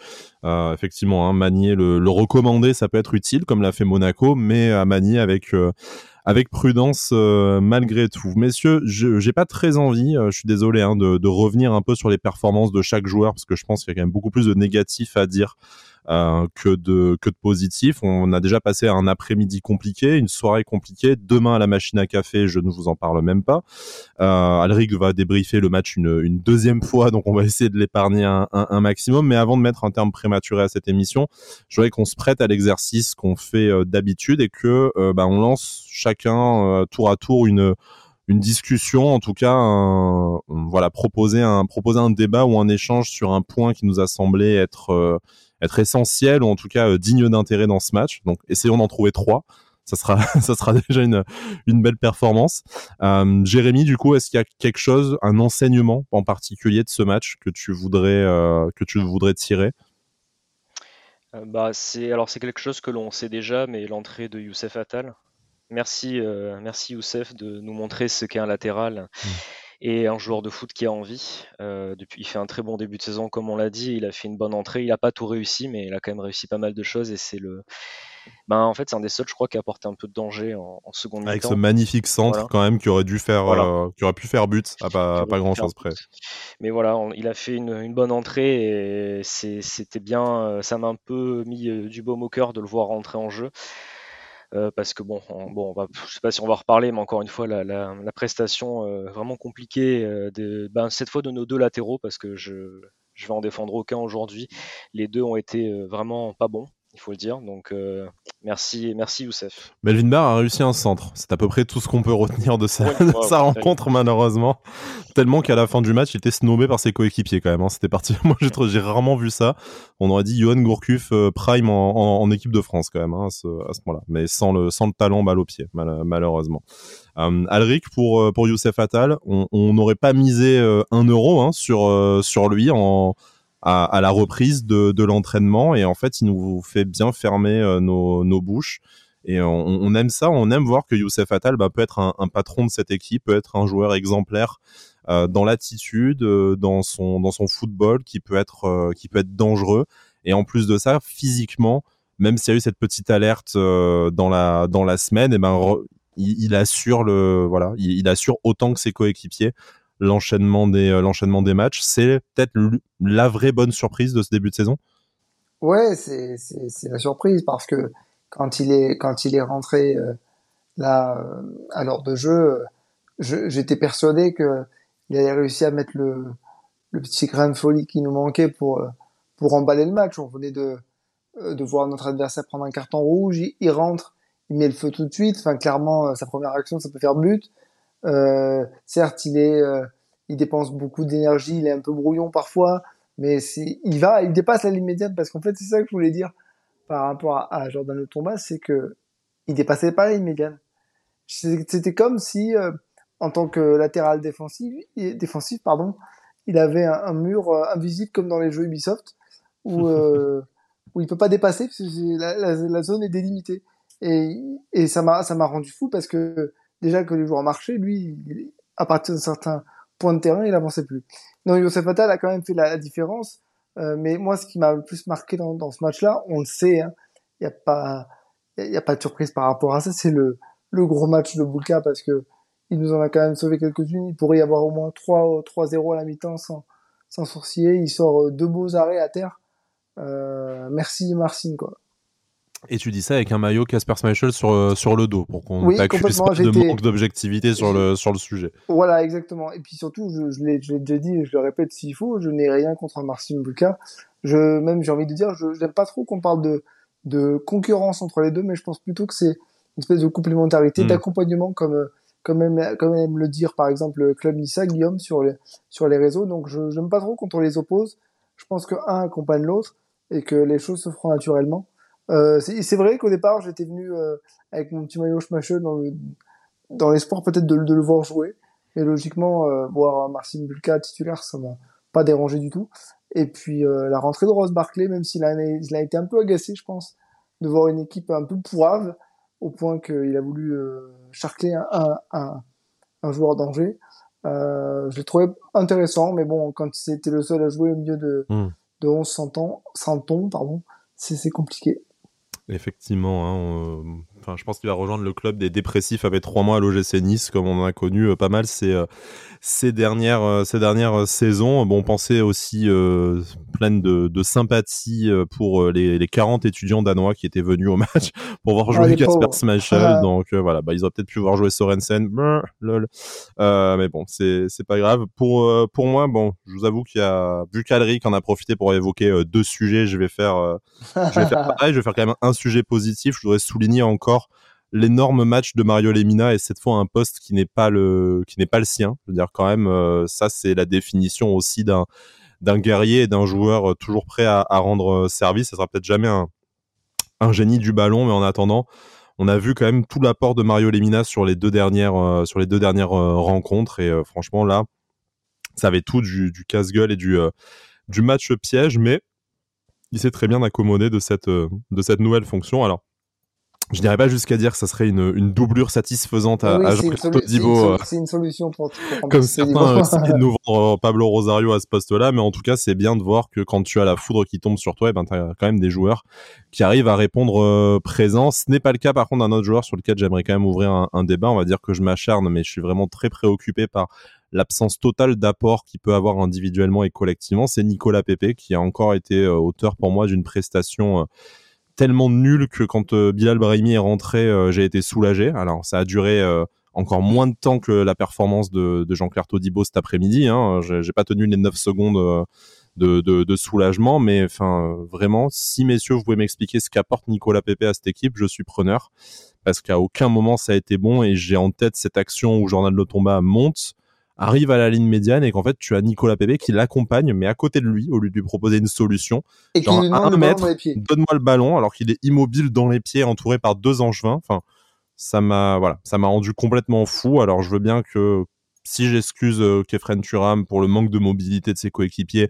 euh, effectivement, hein, manier le, le, recommander, ça peut être utile, comme l'a fait Monaco, mais à manier avec avec prudence malgré tout. Messieurs, j'ai pas très envie, je suis désolé, hein, de, revenir un peu sur les performances de chaque joueur, parce que je pense qu'il y a quand même beaucoup plus de négatifs à dire euh, que de que de positif. On a déjà passé un après-midi compliqué, une soirée compliquée. Demain à la machine à café, je ne vous en parle même pas. Euh, va débriefer le match une, deuxième fois, donc on va essayer de l'épargner un, maximum. Mais avant de mettre un terme prématuré à cette émission, je voudrais qu'on se prête à l'exercice qu'on fait euh, d'habitude et que euh, bah, on lance chacun tour à tour une une discussion, en tout cas, voilà, proposer un proposer un débat ou un échange sur un point qui nous a semblé être être essentiel ou en tout cas euh, digne d'intérêt dans ce match. Donc essayons d'en trouver trois. Ça sera, ça sera déjà une, une belle performance. Euh, Jérémy, du coup, est-ce qu'il y a quelque chose, un enseignement en particulier de ce match que tu voudrais, euh, que tu voudrais tirer? Euh, bah, c'est alors c'est quelque chose que l'on sait déjà, mais l'entrée de Youssef Attal. Merci, euh, merci Youssef de nous montrer ce qu'est un latéral. Mmh et un joueur de foot qui a envie. Euh, depuis, il fait un très bon début de saison, comme on l'a dit. Il a fait une bonne entrée. Il n'a pas tout réussi, mais il a quand même réussi pas mal de choses. Et c'est le, ben en fait, c'est un des seuls, je crois, qui a apporté un peu de danger en, en seconde Avec ce magnifique centre quand même qui aurait dû faire, euh, qui aurait pu faire but à pas, pas grand chose près. Mais voilà, il a fait une, une bonne entrée et c'était bien. Ça m'a un peu mis du baume au cœur de le voir rentrer en jeu. Euh, parce que bon, on, bon, on va, je sais pas si on va reparler, mais encore une fois, la, la, la prestation euh, vraiment compliquée euh, de, ben, cette fois de nos deux latéraux, parce que je, je vais en défendre aucun aujourd'hui. Les deux ont été vraiment pas bons il faut le dire. Donc euh, merci, merci Youssef. Melvin Barr a réussi un centre. C'est à peu près tout ce qu'on peut retenir de sa, sa rencontre malheureusement. Tellement qu'à la fin du match, il était snobé par ses coéquipiers quand même. Hein. C'était parti. Moi, j'ai rarement vu ça. On aurait dit Johan Gourcuff euh, prime en, en, équipe de France quand même hein, à ce, ce moment-là, mais sans le sans le talent balle au pied malheureusement. Euh, Alric pour pour Youssef Attal, on n'aurait pas misé un euro hein, sur sur lui en à, à la reprise de, de l'entraînement. Et en fait il nous fait bien fermer euh, nos, nos, bouches. Et on, on, aime ça, on aime voir que Youssef Attal bah, peut être un, un, patron de cette équipe, peut être un joueur exemplaire euh, dans l'attitude, euh, dans son dans son football qui peut être euh, qui peut être dangereux. Et en plus de ça physiquement même s'il y a eu cette petite alerte dans la dans la semaine et ben il, assure le voilà il, il assure autant que ses coéquipiers l'enchaînement des, euh, l'enchaînement des matchs. C'est peut-être la vraie bonne surprise de ce début de saison? Ouais, c'est, la surprise parce que quand il est, quand il est rentré euh, là euh, à l'heure de jeu, j'étais persuadé que il allait réussir à mettre le, le petit grain de folie qui nous manquait pour, pour emballer le match. On venait de, de voir notre adversaire prendre un carton rouge, il, rentre, il met le feu tout de suite. Enfin, clairement, sa première action, ça peut faire but. Euh, certes, il est, euh, il dépense beaucoup d'énergie, il est un peu brouillon parfois, mais il va, il dépasse la ligne médiane parce qu'en fait, c'est ça que je voulais dire par rapport à, à Jordan Thomas, c'est que il dépassait pas la ligne médiane. C'était comme si, euh, en tant que latéral défensif, défensif pardon, il avait un, mur invisible comme dans les jeux Ubisoft où où il peut pas dépasser parce que la, la, la, zone est délimitée. Et, et ça m'a ça m'a rendu fou parce que déjà que les joueurs marchaient, lui, à partir d'un certain point de terrain, il avançait plus. Non, Youssef Attal a quand même fait la, différence. Euh, mais moi, ce qui m'a le plus marqué dans, dans ce match-là, on le sait, il hein, n'y a pas, il y a pas de surprise par rapport à ça. C'est le, le gros match de Boulka parce que il nous en a quand même sauvé quelques-unes. Il pourrait y avoir au moins 3, 3-0 à la mi-temps sans, sans sourciller. Il sort deux beaux arrêts à terre. Euh, merci Marcin, quoi. Et tu dis ça avec un maillot Casper Schmeichel sur, euh, sur le dos, pour qu'on oui, t'accuse pas de manque d'objectivité sur le, sur le sujet. Voilà, exactement. Et puis surtout, je, je l'ai déjà dit et je le répète s'il faut, je n'ai rien contre Marcin Bulka. Je, même, j'ai envie de dire, je n'aime pas trop qu'on parle de, de concurrence entre les deux, mais je pense plutôt que c'est une espèce de complémentarité, hmm. d'accompagnement, comme, comme, aime, comme aime le dire par exemple le Club Nissa, Guillaume, sur les, sur les réseaux. Donc je n'aime pas trop quand on les oppose. Je pense que un accompagne l'autre et que les choses se feront naturellement. Euh, c'est vrai qu'au départ, j'étais venu euh, avec mon petit maillot Schmachel dans le dans l'espoir peut-être de, de, le voir jouer. Et logiquement, euh, voir Marcin Bulka titulaire, ça m'a pas dérangé du tout. Et puis euh, la rentrée de Ross Barclay, même s'il a, il a été un peu agacé, je pense, de voir une équipe un peu pourrave, au point qu'il a voulu euh, charcler un, un, un, joueur d'Angers. Euh, je l'ai trouvé intéressant, mais bon, quand c'était le seul à jouer au milieu de, mmh. de 11 centons, pardon, c'est compliqué. Effectivement, hein, enfin, je pense qu'il va rejoindre le club des dépressifs avec trois mois à l'OGC Nice, comme on en a connu euh, pas mal ces, euh, ces dernières, euh, ces dernières saisons. Bon, pensez aussi euh, pleine de, de sympathie pour les, les 40 étudiants danois qui étaient venus au match pour voir jouer Casper Smashel. Ah. Donc voilà, bah, ils auraient peut-être pu voir jouer Sorensen. lol. mais bon, c'est pas grave. Pour, pour moi, bon, je vous avoue qu'il y a, vu qu'Alric en a profité pour évoquer deux sujets, je vais faire, je vais faire pareil, je vais faire quand même un sujet positif, je voudrais souligner encore l'énorme match de Mario Lemina et cette fois un poste qui n'est pas le qui n'est pas le sien. Je veux dire quand même euh, ça c'est la définition aussi d'un d'un guerrier et d'un joueur euh, toujours prêt à, rendre euh, service. Ça sera peut-être jamais un, un génie du ballon, mais en attendant, on a vu quand même tout l'apport de Mario Lemina sur les deux dernières sur les deux dernières rencontres et franchement là, ça avait tout du, du casse-gueule et du du match piège, mais il s'est très bien accommodé de cette, de cette nouvelle fonction. Alors, je n'irais pas jusqu'à dire que ça serait une, une doublure satisfaisante à, à Jean-Claude Todibo. C'est une, solution pour, comme certains de nous vendre euh, Pablo Rosario à ce poste-là, mais en tout cas, c'est bien de voir que quand tu as la foudre qui tombe sur toi, eh ben, tu as quand même des joueurs qui arrivent à répondre euh, présent. Ce n'est pas le cas, par contre, d'un autre joueur sur lequel j'aimerais quand même ouvrir un, un, débat. On va dire que je m'acharne, mais je suis vraiment très préoccupé par l'absence totale d'apport qu'il peut avoir individuellement et collectivement. C'est Nicolas Pepe qui a encore été euh, auteur pour moi d'une prestation euh, tellement nulle que quand euh, Bilal Brahimi est rentré, j'ai été soulagé. Alors ça a duré encore moins de temps que la performance de, Jean-Claire Todibo cet après-midi. Hein. J'ai pas tenu les 9 secondes de, de, soulagement, mais enfin vraiment, si messieurs vous pouvez m'expliquer ce qu'apporte Nicolas Pepe à cette équipe, je suis preneur parce qu'à aucun moment ça a été bon et j'ai en tête cette action où Jordan Lotomba monte arrive à la ligne médiane et qu'en fait tu as Nicolas Pepe qui l'accompagne mais à côté de lui au lieu de lui proposer une solution et genre à un mètre donne-moi le ballon alors qu'il est immobile dans les pieds entouré par deux angevins. Enfin ça m'a voilà ça m'a rendu complètement fou. Alors je veux bien que si j'excuse euh, Kefren Turam pour le manque de mobilité de ses coéquipiers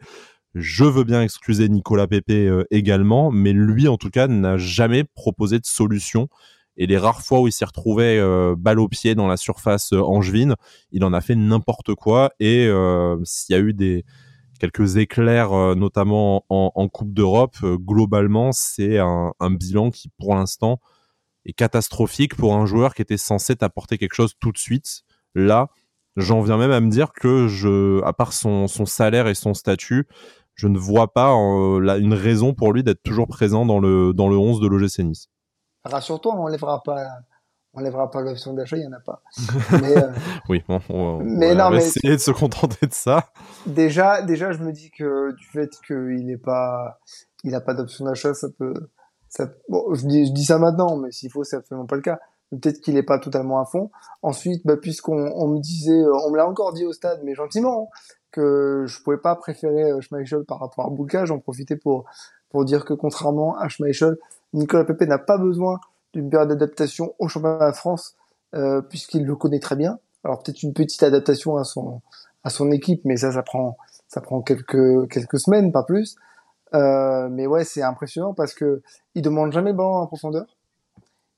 je veux bien excuser Nicolas Pepe euh, également mais lui en tout cas n'a jamais proposé de solution et les rares fois où il s'est retrouvé euh, balle au pied dans la surface euh, angevine, il en a fait n'importe quoi. Et euh, s'il y a eu des quelques éclairs, notamment en, Coupe d'Europe, globalement, c'est un, bilan qui, pour l'instant, est catastrophique pour un joueur qui était censé t'apporter quelque chose tout de suite. Là, j'en viens même à me dire que à part son, salaire et son statut, je ne vois pas une raison pour lui d'être toujours présent dans le, dans le 11 de l'OGC Nice. Rassure-toi, on lèvera pas, on lèvera pas l'option d'achat, il y en a pas. Mais, euh, oui, bon, on, mais va essayer de se contenter de ça. Déjà, déjà, je me dis que du fait qu'il n'est pas, il a pas d'option d'achat, ça peut, ça, bon, je dis, je dis ça maintenant, mais s'il faut, c'est absolument pas le cas. Peut-être qu'il n'est pas totalement à fond. Ensuite, bah, puisqu'on on me disait, on me l'a encore dit au stade, mais gentiment, hein, que je pouvais pas préférer euh, Schmeichel par rapport à Boulka, j'en profitais pour pour dire que contrairement à Schmeichel, Nicolas Pepe n'a pas besoin d'une période d'adaptation au championnat de France euh, puisqu'il le connaît très bien. Alors peut-être une petite adaptation à son à son équipe, mais ça ça prend ça prend quelques quelques semaines, pas plus. Euh, mais ouais, c'est impressionnant parce que il demande jamais le ballon en profondeur.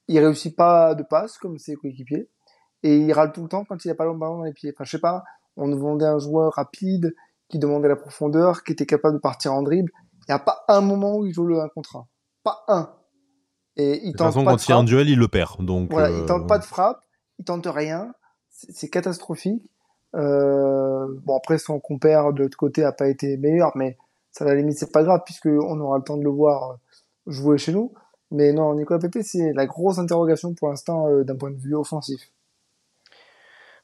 Il réussit pas de passe comme ses coéquipiers et il râle tout le temps quand il a pas le ballon dans les pieds. Enfin, je sais pas, on nous vendait un joueur rapide qui demandait la profondeur, qui était capable de partir en dribble. Il n'y a pas un moment où il joue le 1 contre 1. Pas un. Et il de tente façon, quand il y a un duel, il le perd. Donc, voilà, il tente pas de frappe, il tente rien. C'est catastrophique. Euh, bon, après, son compère de l'autre côté a pas été meilleur, mais ça, à la limite, c'est pas grave, puisqu'on aura le temps de le voir jouer chez nous. Mais non, Nicolas Pepe, c'est la grosse interrogation pour l'instant d'un point de vue offensif.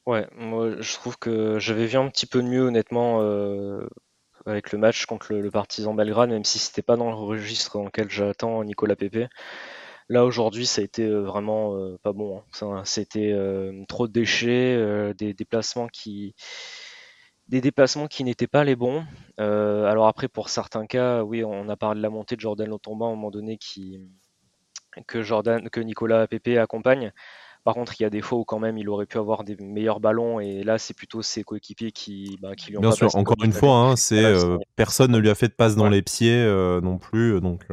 Ouais, moi je trouve que j'avais vu un petit peu de mieux honnêtement avec le match contre le, Partizan Belgrade, même si c'était pas dans le registre dans lequel j'attends Nicolas Pepe. Là aujourd'hui, ça a été euh, vraiment euh, pas bon. Hein. C'était euh, trop de déchets, des déplacements qui des déplacements qui n'étaient pas les bons. alors après, pour certains cas, oui, on a parlé de la montée de Jordan Lotomba à un moment donné qui que Jordan, que Nicolas Pepe accompagne. Par contre, il y a des fois où quand même il aurait pu avoir des meilleurs ballons et là c'est plutôt ses coéquipiers qui, bah, qui lui ont Bien sûr, encore une fois, hein, c'est personne ne lui a fait de passe dans les pieds non plus, donc.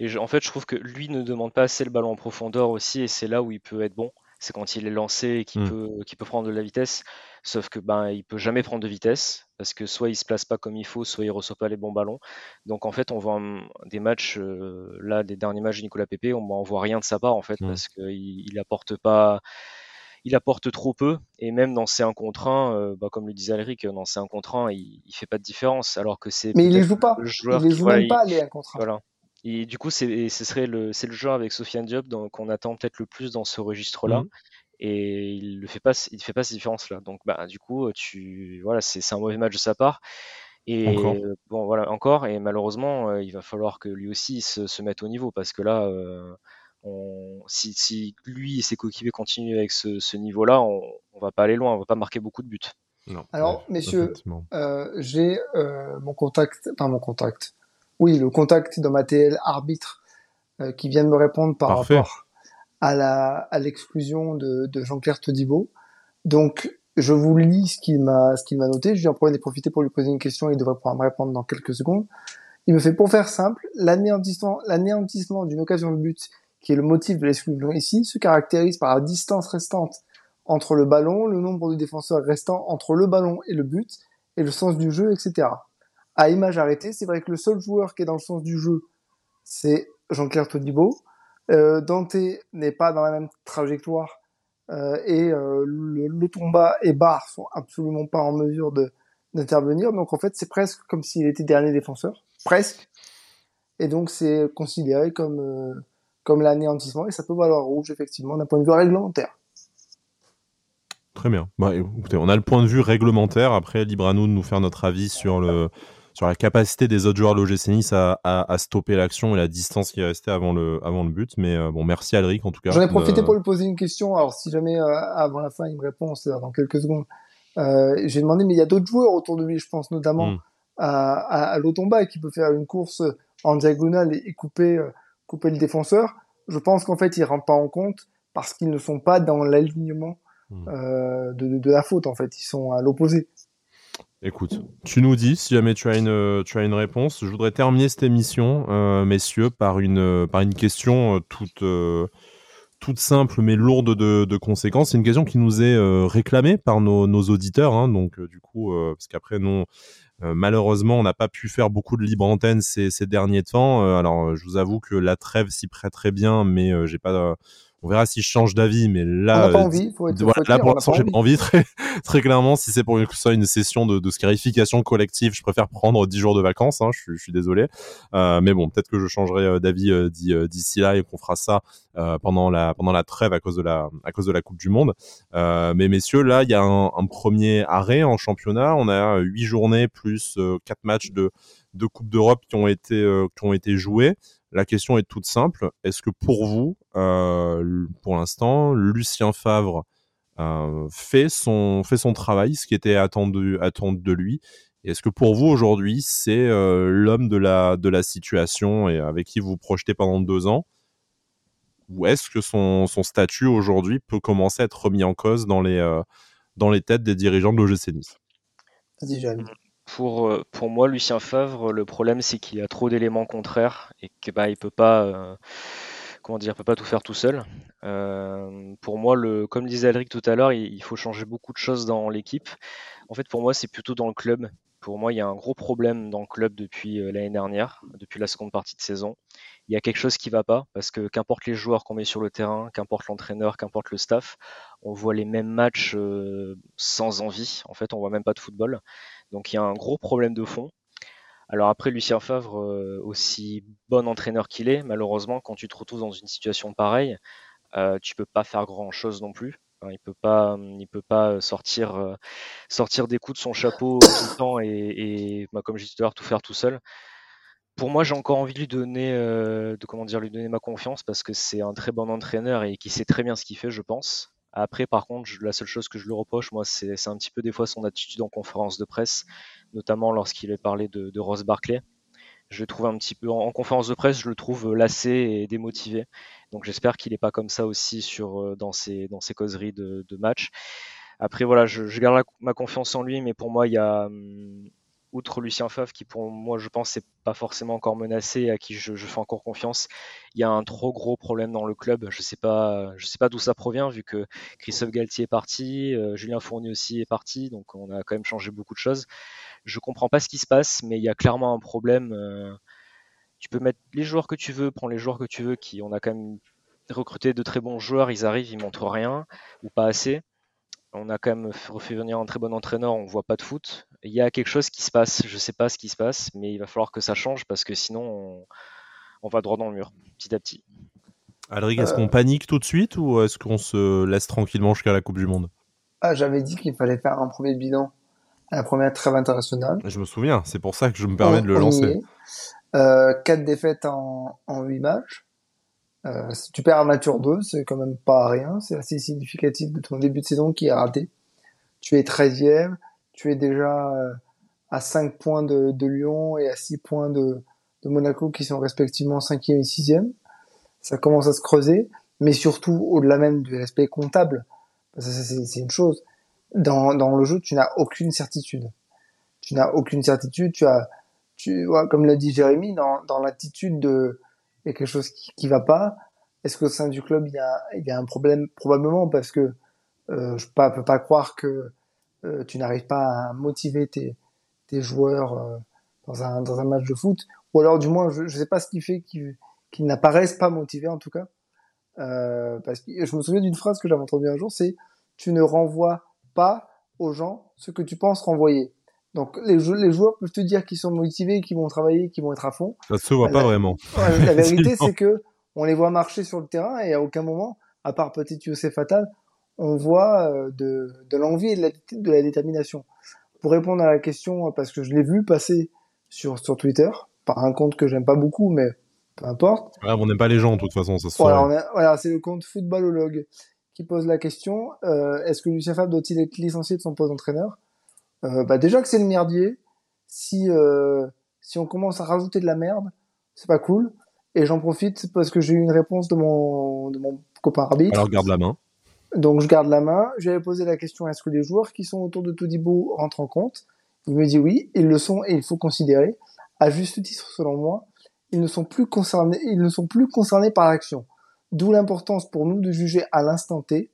Et en fait, je trouve que lui ne demande pas assez le ballon en profondeur aussi, et c'est là où il peut être bon. C'est quand il est lancé et qu'il mm. peut, peut prendre de la vitesse. Sauf que ben il peut jamais prendre de vitesse parce que soit il se place pas comme il faut, soit il reçoit pas les bons ballons. Donc en fait, on voit des matchs euh, là, des derniers matchs de Nicolas Pepe, on, ne voit rien de sa part en fait mm. parce qu'il il apporte pas il apporte trop peu et même dans ses 1 contre 1, euh, bah, comme le disait Alric, dans ses 1 contre 1, il, il fait pas de différence alors que c'est Mais il les joue pas. il les joue même pas les 1 contre 1. Voilà. Et du coup, c'est, ce serait le, c'est le joueur avec Sofiane Diop qu'on attend peut-être le plus dans ce registre-là. Mmh. Et il ne fait pas, il fait pas ces différences-là. Donc, bah, du coup, tu, voilà, c'est, un mauvais match de sa part. Et bon, voilà, encore. Et malheureusement, euh, il va falloir que lui aussi se, se mette au niveau parce que là, euh, on, si, si, lui et ses coéquipiers continuent avec ce, ce niveau-là, on, on va pas aller loin, on va pas marquer beaucoup de buts. Non. Alors, messieurs, euh, j'ai euh, mon contact, enfin mon contact, oui, le contact dans ma TL arbitre euh, qui vient de me répondre par rapport à la à l'exclusion de, de Jean-Claire Todibo. Donc je vous lis ce qu'il m'a ce qu'il m'a noté. Je lui en profiter pour lui poser une question. Il devrait pouvoir me répondre dans quelques secondes. Il me fait pour faire simple, l'anéantissement l'anéantissement d'une occasion de but qui est le motif de l'exclusion ici se caractérise par la distance restante entre le ballon, le nombre de défenseurs restants entre le ballon et le but, et le sens du jeu, etc à image arrêtée. C'est vrai que le seul joueur qui est dans le sens du jeu, c'est Jean-Claire Todibo. Euh, Dante n'est pas dans la même trajectoire euh, et euh, le, le, Tomba et Barr sont absolument pas en mesure d'intervenir. Donc en fait, c'est presque comme s'il était dernier défenseur, presque. Et donc c'est considéré comme euh, comme l'anéantissement et ça peut valoir rouge effectivement d'un point de vue réglementaire. Très bien. Bah, on a le point de vue réglementaire. Après, libre à nous de nous faire notre avis sur le sur la capacité des autres joueurs de l'OGC Nice à, à, stopper l'action et la distance qui est restée avant le, avant le but. Mais euh, bon, merci Alric en tout cas. J'en ai profité pour lui poser une question. Alors si jamais euh, avant la fin il me répond, c'est dans quelques secondes. Euh, J'ai demandé, mais il y a d'autres joueurs autour de lui, je pense notamment hmm. à, à, à Lotomba qui peut faire une course en diagonale et, couper, couper le défenseur. Je pense qu'en fait, il rentre pas en compte parce qu'ils ne sont pas dans l'alignement hmm. de, de, de, la faute. En fait, ils sont à l'opposé. Écoute, tu nous dis si jamais tu as une, tu as une réponse. Je voudrais terminer cette émission, euh, messieurs, par une, par une question euh, toute, euh, toute simple mais lourde de, de conséquences. C'est une question qui nous est réclamée par nos, nos auditeurs. Hein, donc, du coup, parce qu'après, non. malheureusement, on n'a pas pu faire beaucoup de libre antenne ces, ces derniers temps. alors, je vous avoue que la trêve s'y prête très bien, mais j'ai pas on verra si je change d'avis, mais là, pas envie, faut être, là pour l'instant, j'ai pas envie très, très clairement. Si c'est pour une, ça une session de, de scarification collective, je préfère prendre 10 jours de vacances. Hein, je, je, suis désolé, euh, mais bon, peut-être que je changerai euh, d'avis euh, euh, d'ici là et qu'on fera ça pendant la pendant la trêve à cause de la à cause de la Coupe du Monde. mais messieurs, là, il y a un, un, premier arrêt en championnat. On a huit journées plus quatre matchs de de Coupe d'Europe qui ont été qui ont été joués. La question est toute simple. Est-ce que pour vous, euh, pour l'instant, Lucien Favre euh, fait, son, travail, ce qui était attendu, de lui? Est-ce que pour vous, aujourd'hui, c'est euh, l'homme de la, situation et avec qui vous projetez pendant deux ans? Ou est-ce que son, statut aujourd'hui peut commencer à être remis en cause dans les, têtes des dirigeants de l'OGC Nice? Vas-y, pour, euh, pour moi, Lucien Favre, le problème c'est qu'il a trop d'éléments contraires et que bah il peut pas euh, peut pas tout faire tout seul. Euh, pour moi, comme disait Alric tout à l'heure, il, faut changer beaucoup de choses dans l'équipe. En fait, pour moi, c'est plutôt dans le club. Pour moi, il y a un gros problème dans le club depuis l'année dernière, depuis la seconde partie de saison. Il y a quelque chose qui va pas parce que qu'importe les joueurs qu'on met sur le terrain, qu'importe l'entraîneur, qu'importe le staff, on voit les mêmes matchs sans envie. En fait, on voit même pas de football. Donc il y a un gros problème de fond. Alors après, Lucien Favre, euh, aussi bon entraîneur qu'il est, malheureusement, quand tu te retrouves dans une situation pareille, euh, tu peux pas faire grand chose non plus. il peut pas, il peut pas sortir, euh, sortir des coups de son chapeau tout le temps et, et bah, comme je disais tout à l'heure, tout faire tout seul. Pour moi, j'ai encore envie de lui donner, de comment dire, lui donner ma confiance parce que c'est un très bon entraîneur et qui sait très bien ce qu'il fait, je pense. Après, par contre, la seule chose que je lui reproche, moi, c'est un petit peu des fois son attitude en conférence de presse, notamment lorsqu'il est parlé de, Ross Barclay. Je le trouve un petit peu en, conférence de presse, je le trouve lassé et démotivé. Donc j'espère qu'il n'est pas comme ça aussi sur euh, dans ses dans causeries de, match. Après voilà, je, je garde ma confiance en lui, mais pour moi il y a hum, outre Lucien Favre, qui pour moi, je pense, n'est pas forcément encore menacé, à qui je, fais encore confiance, il y a un trop gros problème dans le club. Je sais pas, je sais pas d'où ça provient, vu que Christophe Galtier est parti, euh, Julien Fournier aussi est parti, donc on a quand même changé beaucoup de choses. Je comprends pas ce qui se passe, mais il y a clairement un problème. Euh, tu peux mettre les joueurs que tu veux, prends les joueurs que tu veux, qui on a quand même recruté de très bons joueurs, ils arrivent, ils montrent rien ou pas assez on a quand même refait venir un très bon entraîneur, on voit pas de foot. Il y a quelque chose qui se passe, je sais pas ce qui se passe, mais il va falloir que ça change parce que sinon on, va droit dans le mur, petit à petit. Alric, est-ce qu'on panique tout de suite ou est-ce qu'on se laisse tranquillement jusqu'à la Coupe du Monde? Ah, J'avais dit qu'il fallait faire un premier bilan à la première trêve internationale. Je me souviens, c'est pour ça que je me permets de le lancer. Euh, quatre défaites en, en 8 matchs. Euh, si tu perds un match 2, c'est quand même pas rien. C'est assez significatif de ton début de saison qui est raté. Tu es 13e, tu es déjà euh, à 5 points de, de, Lyon et à 6 points de, de, Monaco qui sont respectivement 5e et 6e. Ça commence à se creuser, mais surtout au-delà même du respect comptable, parce que c'est une chose. Dans, dans le jeu, tu n'as aucune certitude. Tu n'as aucune certitude. Tu as, tu, vois, comme l'a dit Jérémy, dans, dans l'attitude de il y a quelque chose qui, qui va pas Est-ce qu'au sein du club, il y a, il y a un problème? Probablement, parce que euh, je ne peux pas croire que euh, tu n'arrives pas à motiver tes, tes joueurs euh, dans, un, dans un match de foot. Ou alors, du moins, je ne sais pas ce qui fait qu'ils n'apparaissent pas motivés, en tout cas. Euh, parce que je me souviens d'une phrase que j'avais entendue un jour, c'est « Tu ne renvoies pas aux gens ce que tu penses renvoyer ». Donc les, les joueurs peuvent te dire qu'ils sont motivés, qu'ils vont travailler, qu'ils vont être à fond. Ça se voit pas vraiment. la vérité, c'est que on les voit marcher sur le terrain et à aucun moment, à part peut-être Youssef Fatal, on voit euh, de, de l'envie et de la, de la, détermination. Pour répondre à la question, parce que je l'ai vu passer sur, sur Twitter, par un compte que j'aime pas beaucoup, mais peu importe. Ouais, on n'aime pas les gens de toute façon, ça se Voilà, voilà c'est le compte Footballologue qui pose la question euh, est-ce que Lucien Favre doit-il être licencié de son poste d'entraîneur? Euh, bah déjà que c'est le merdier. Si euh, si on commence à rajouter de la merde, c'est pas cool. Et j'en profite parce que j'ai eu une réponse de mon de mon copain arbitre. Alors garde la main. Donc je garde la main. J'avais posé la question est-ce que les joueurs qui sont autour de Todibo rentrent en compte? Il me dit oui, ils le sont et il faut considérer. À juste titre, selon moi, ils ne sont plus concernés, ils ne sont plus concernés par l'action. D'où l'importance pour nous de juger à l'instant T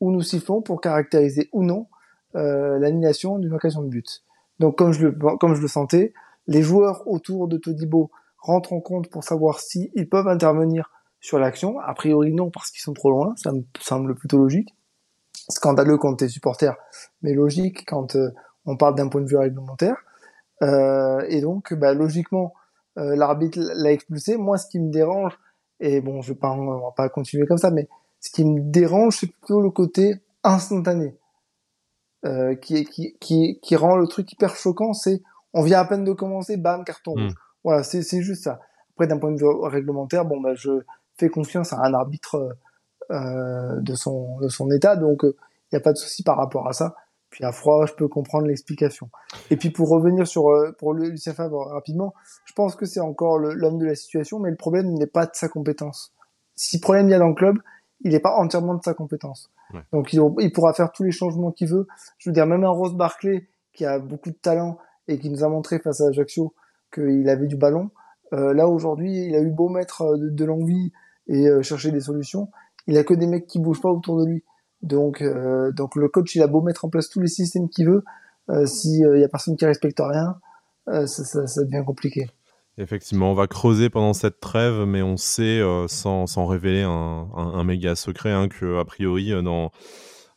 où nous sifflons pour caractériser ou non euh, l'annulation d'une occasion de but. Donc comme je le comme je le sentais, les joueurs autour de Todibo rentrent en compte pour savoir si ils peuvent intervenir sur l'action. A priori non parce qu'ils sont trop loin, ça me semble plutôt logique. Scandaleux quand t'es supporter, mais logique quand euh, on parle d'un point de vue réglementaire. Euh, et donc, bah, logiquement, euh, l'arbitre l'a expulsé. Moi, ce qui me dérange, et bon, je vais pas, on va pas continuer comme ça, mais ce qui me dérange, c'est plutôt le côté instantané. Euh, qui, qui, qui, qui rend le truc hyper choquant, c'est on vient à peine de commencer, bam, carton rouge. Hmm. Voilà, c'est, c'est juste ça. Après, d'un point de vue réglementaire, bon, bah, je fais confiance à un arbitre euh, de, son, de son état, donc il euh, n'y a pas de souci par rapport à ça. Puis à froid, je peux comprendre l'explication. Et puis pour revenir sur euh, pour Lucien Favre rapidement, je pense que c'est encore l'homme de la situation, mais le problème n'est pas de sa compétence. Si problème il y a dans le club, il n'est pas entièrement de sa compétence. Donc il, il, pourra faire tous les changements qu'il veut. Je veux dire, même un Rose Barclay qui a beaucoup de talent et qui nous a montré face à Ajaccio qu'il avait du ballon. Euh, là aujourd'hui, il a eu beau mettre euh, de, l'envie et euh, chercher des solutions, il a que des mecs qui bougent pas autour de lui. Donc, euh, donc le coach, il a beau mettre en place tous les systèmes qu'il veut, s'il y a personne qui respecte rien, ça, ça, devient compliqué. Effectivement, on va creuser pendant cette trêve, mais on sait, euh, sans, sans révéler un, un, méga secret, hein, que a priori, euh,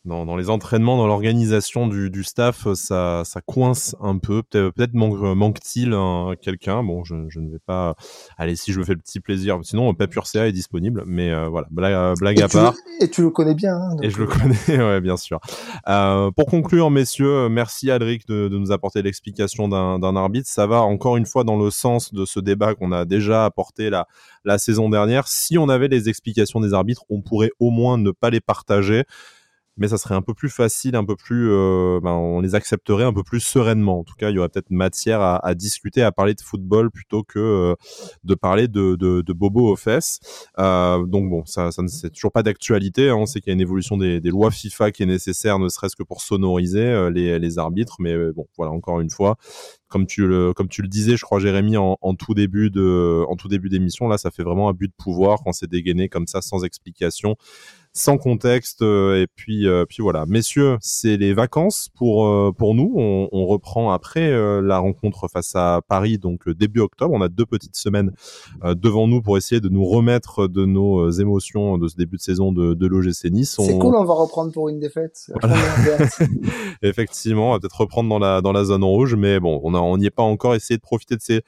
dans, dans, les entraînements, dans l'organisation du, staff, ça, ça coince un peu. Peut-être manque, t il quelqu'un? Bon, je, ne vais pas. Aller si je me fais le petit plaisir. Sinon, CA est disponible. Mais euh, voilà, blague, à part. et tu le connais bien. Hein, et je le connais, ouais, bien sûr. Euh, pour conclure, messieurs, merci Adric de, de nous apporter l'explication d'un arbitre. Ça va encore une fois dans le sens de ce débat qu'on a déjà apporté la, la saison dernière. Si on avait les explications des arbitres, on pourrait au moins ne pas les partager mais ça serait un peu plus facile, un peu plus, euh, ben, on les accepterait un peu plus sereinement. En tout cas, il y aurait peut-être matière à, discuter, à parler de football plutôt que euh, de parler de, de, bobo aux fesses. Euh, donc bon, ça, ça c'est toujours pas d'actualité. Hein. On sait qu'il y a une évolution des, lois FIFA qui est nécessaire, ne serait-ce que pour sonoriser les, arbitres. Mais bon, voilà, encore une fois, comme tu le disais, je crois Jérémy en, en tout début de en tout début d'émission, là, ça fait vraiment un but de pouvoir quand c'est dégainé comme ça sans explication sans contexte. Euh, et puis, euh, puis voilà, messieurs, c'est les vacances pour euh, pour nous. On, on reprend après la rencontre face à Paris, donc début octobre. On a deux petites semaines devant nous pour essayer de nous remettre de nos émotions de ce début de saison de, de l'OGC Nice. C'est cool, on va reprendre pour une défaite. Effectivement, on va peut-être reprendre dans la dans la zone rouge, mais bon, on n'y est pas encore. Essayé de profiter de ces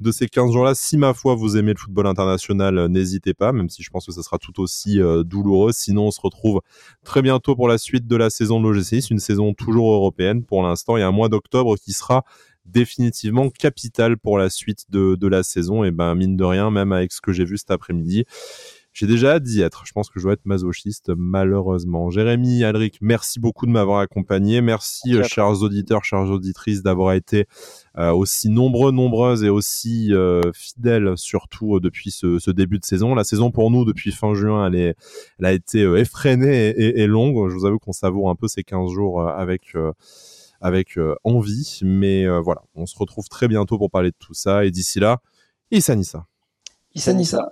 de ces 15 jours-là. Si ma foi vous aimez le football international, n'hésitez pas, même si je pense que ça sera tout aussi douloureux. Sinon, on se retrouve très bientôt pour la suite de la saison de l'OGC une saison toujours européenne pour l'instant. Il y a un mois d'octobre qui sera définitivement capital pour la suite de, de la saison. Et ben, mine de rien, même avec ce que j'ai vu cet après-midi, j'ai déjà hâte d'y être. Je pense que je vais être masochiste, malheureusement. Jérémy, Alric, merci beaucoup de m'avoir accompagné. Merci, euh, chers auditeurs, chères auditrices, d'avoir été euh, aussi nombreux, nombreuses et aussi euh, fidèles, surtout depuis ce, début de saison. La saison pour nous, depuis fin juin, elle, est, elle a été effrénée et, et, longue. Je vous avoue qu'on savoure un peu ces 15 jours avec avec envie. Mais voilà, on se retrouve très bientôt pour parler de tout ça. Et d'ici là, Issa Nissa. Issa Nissa.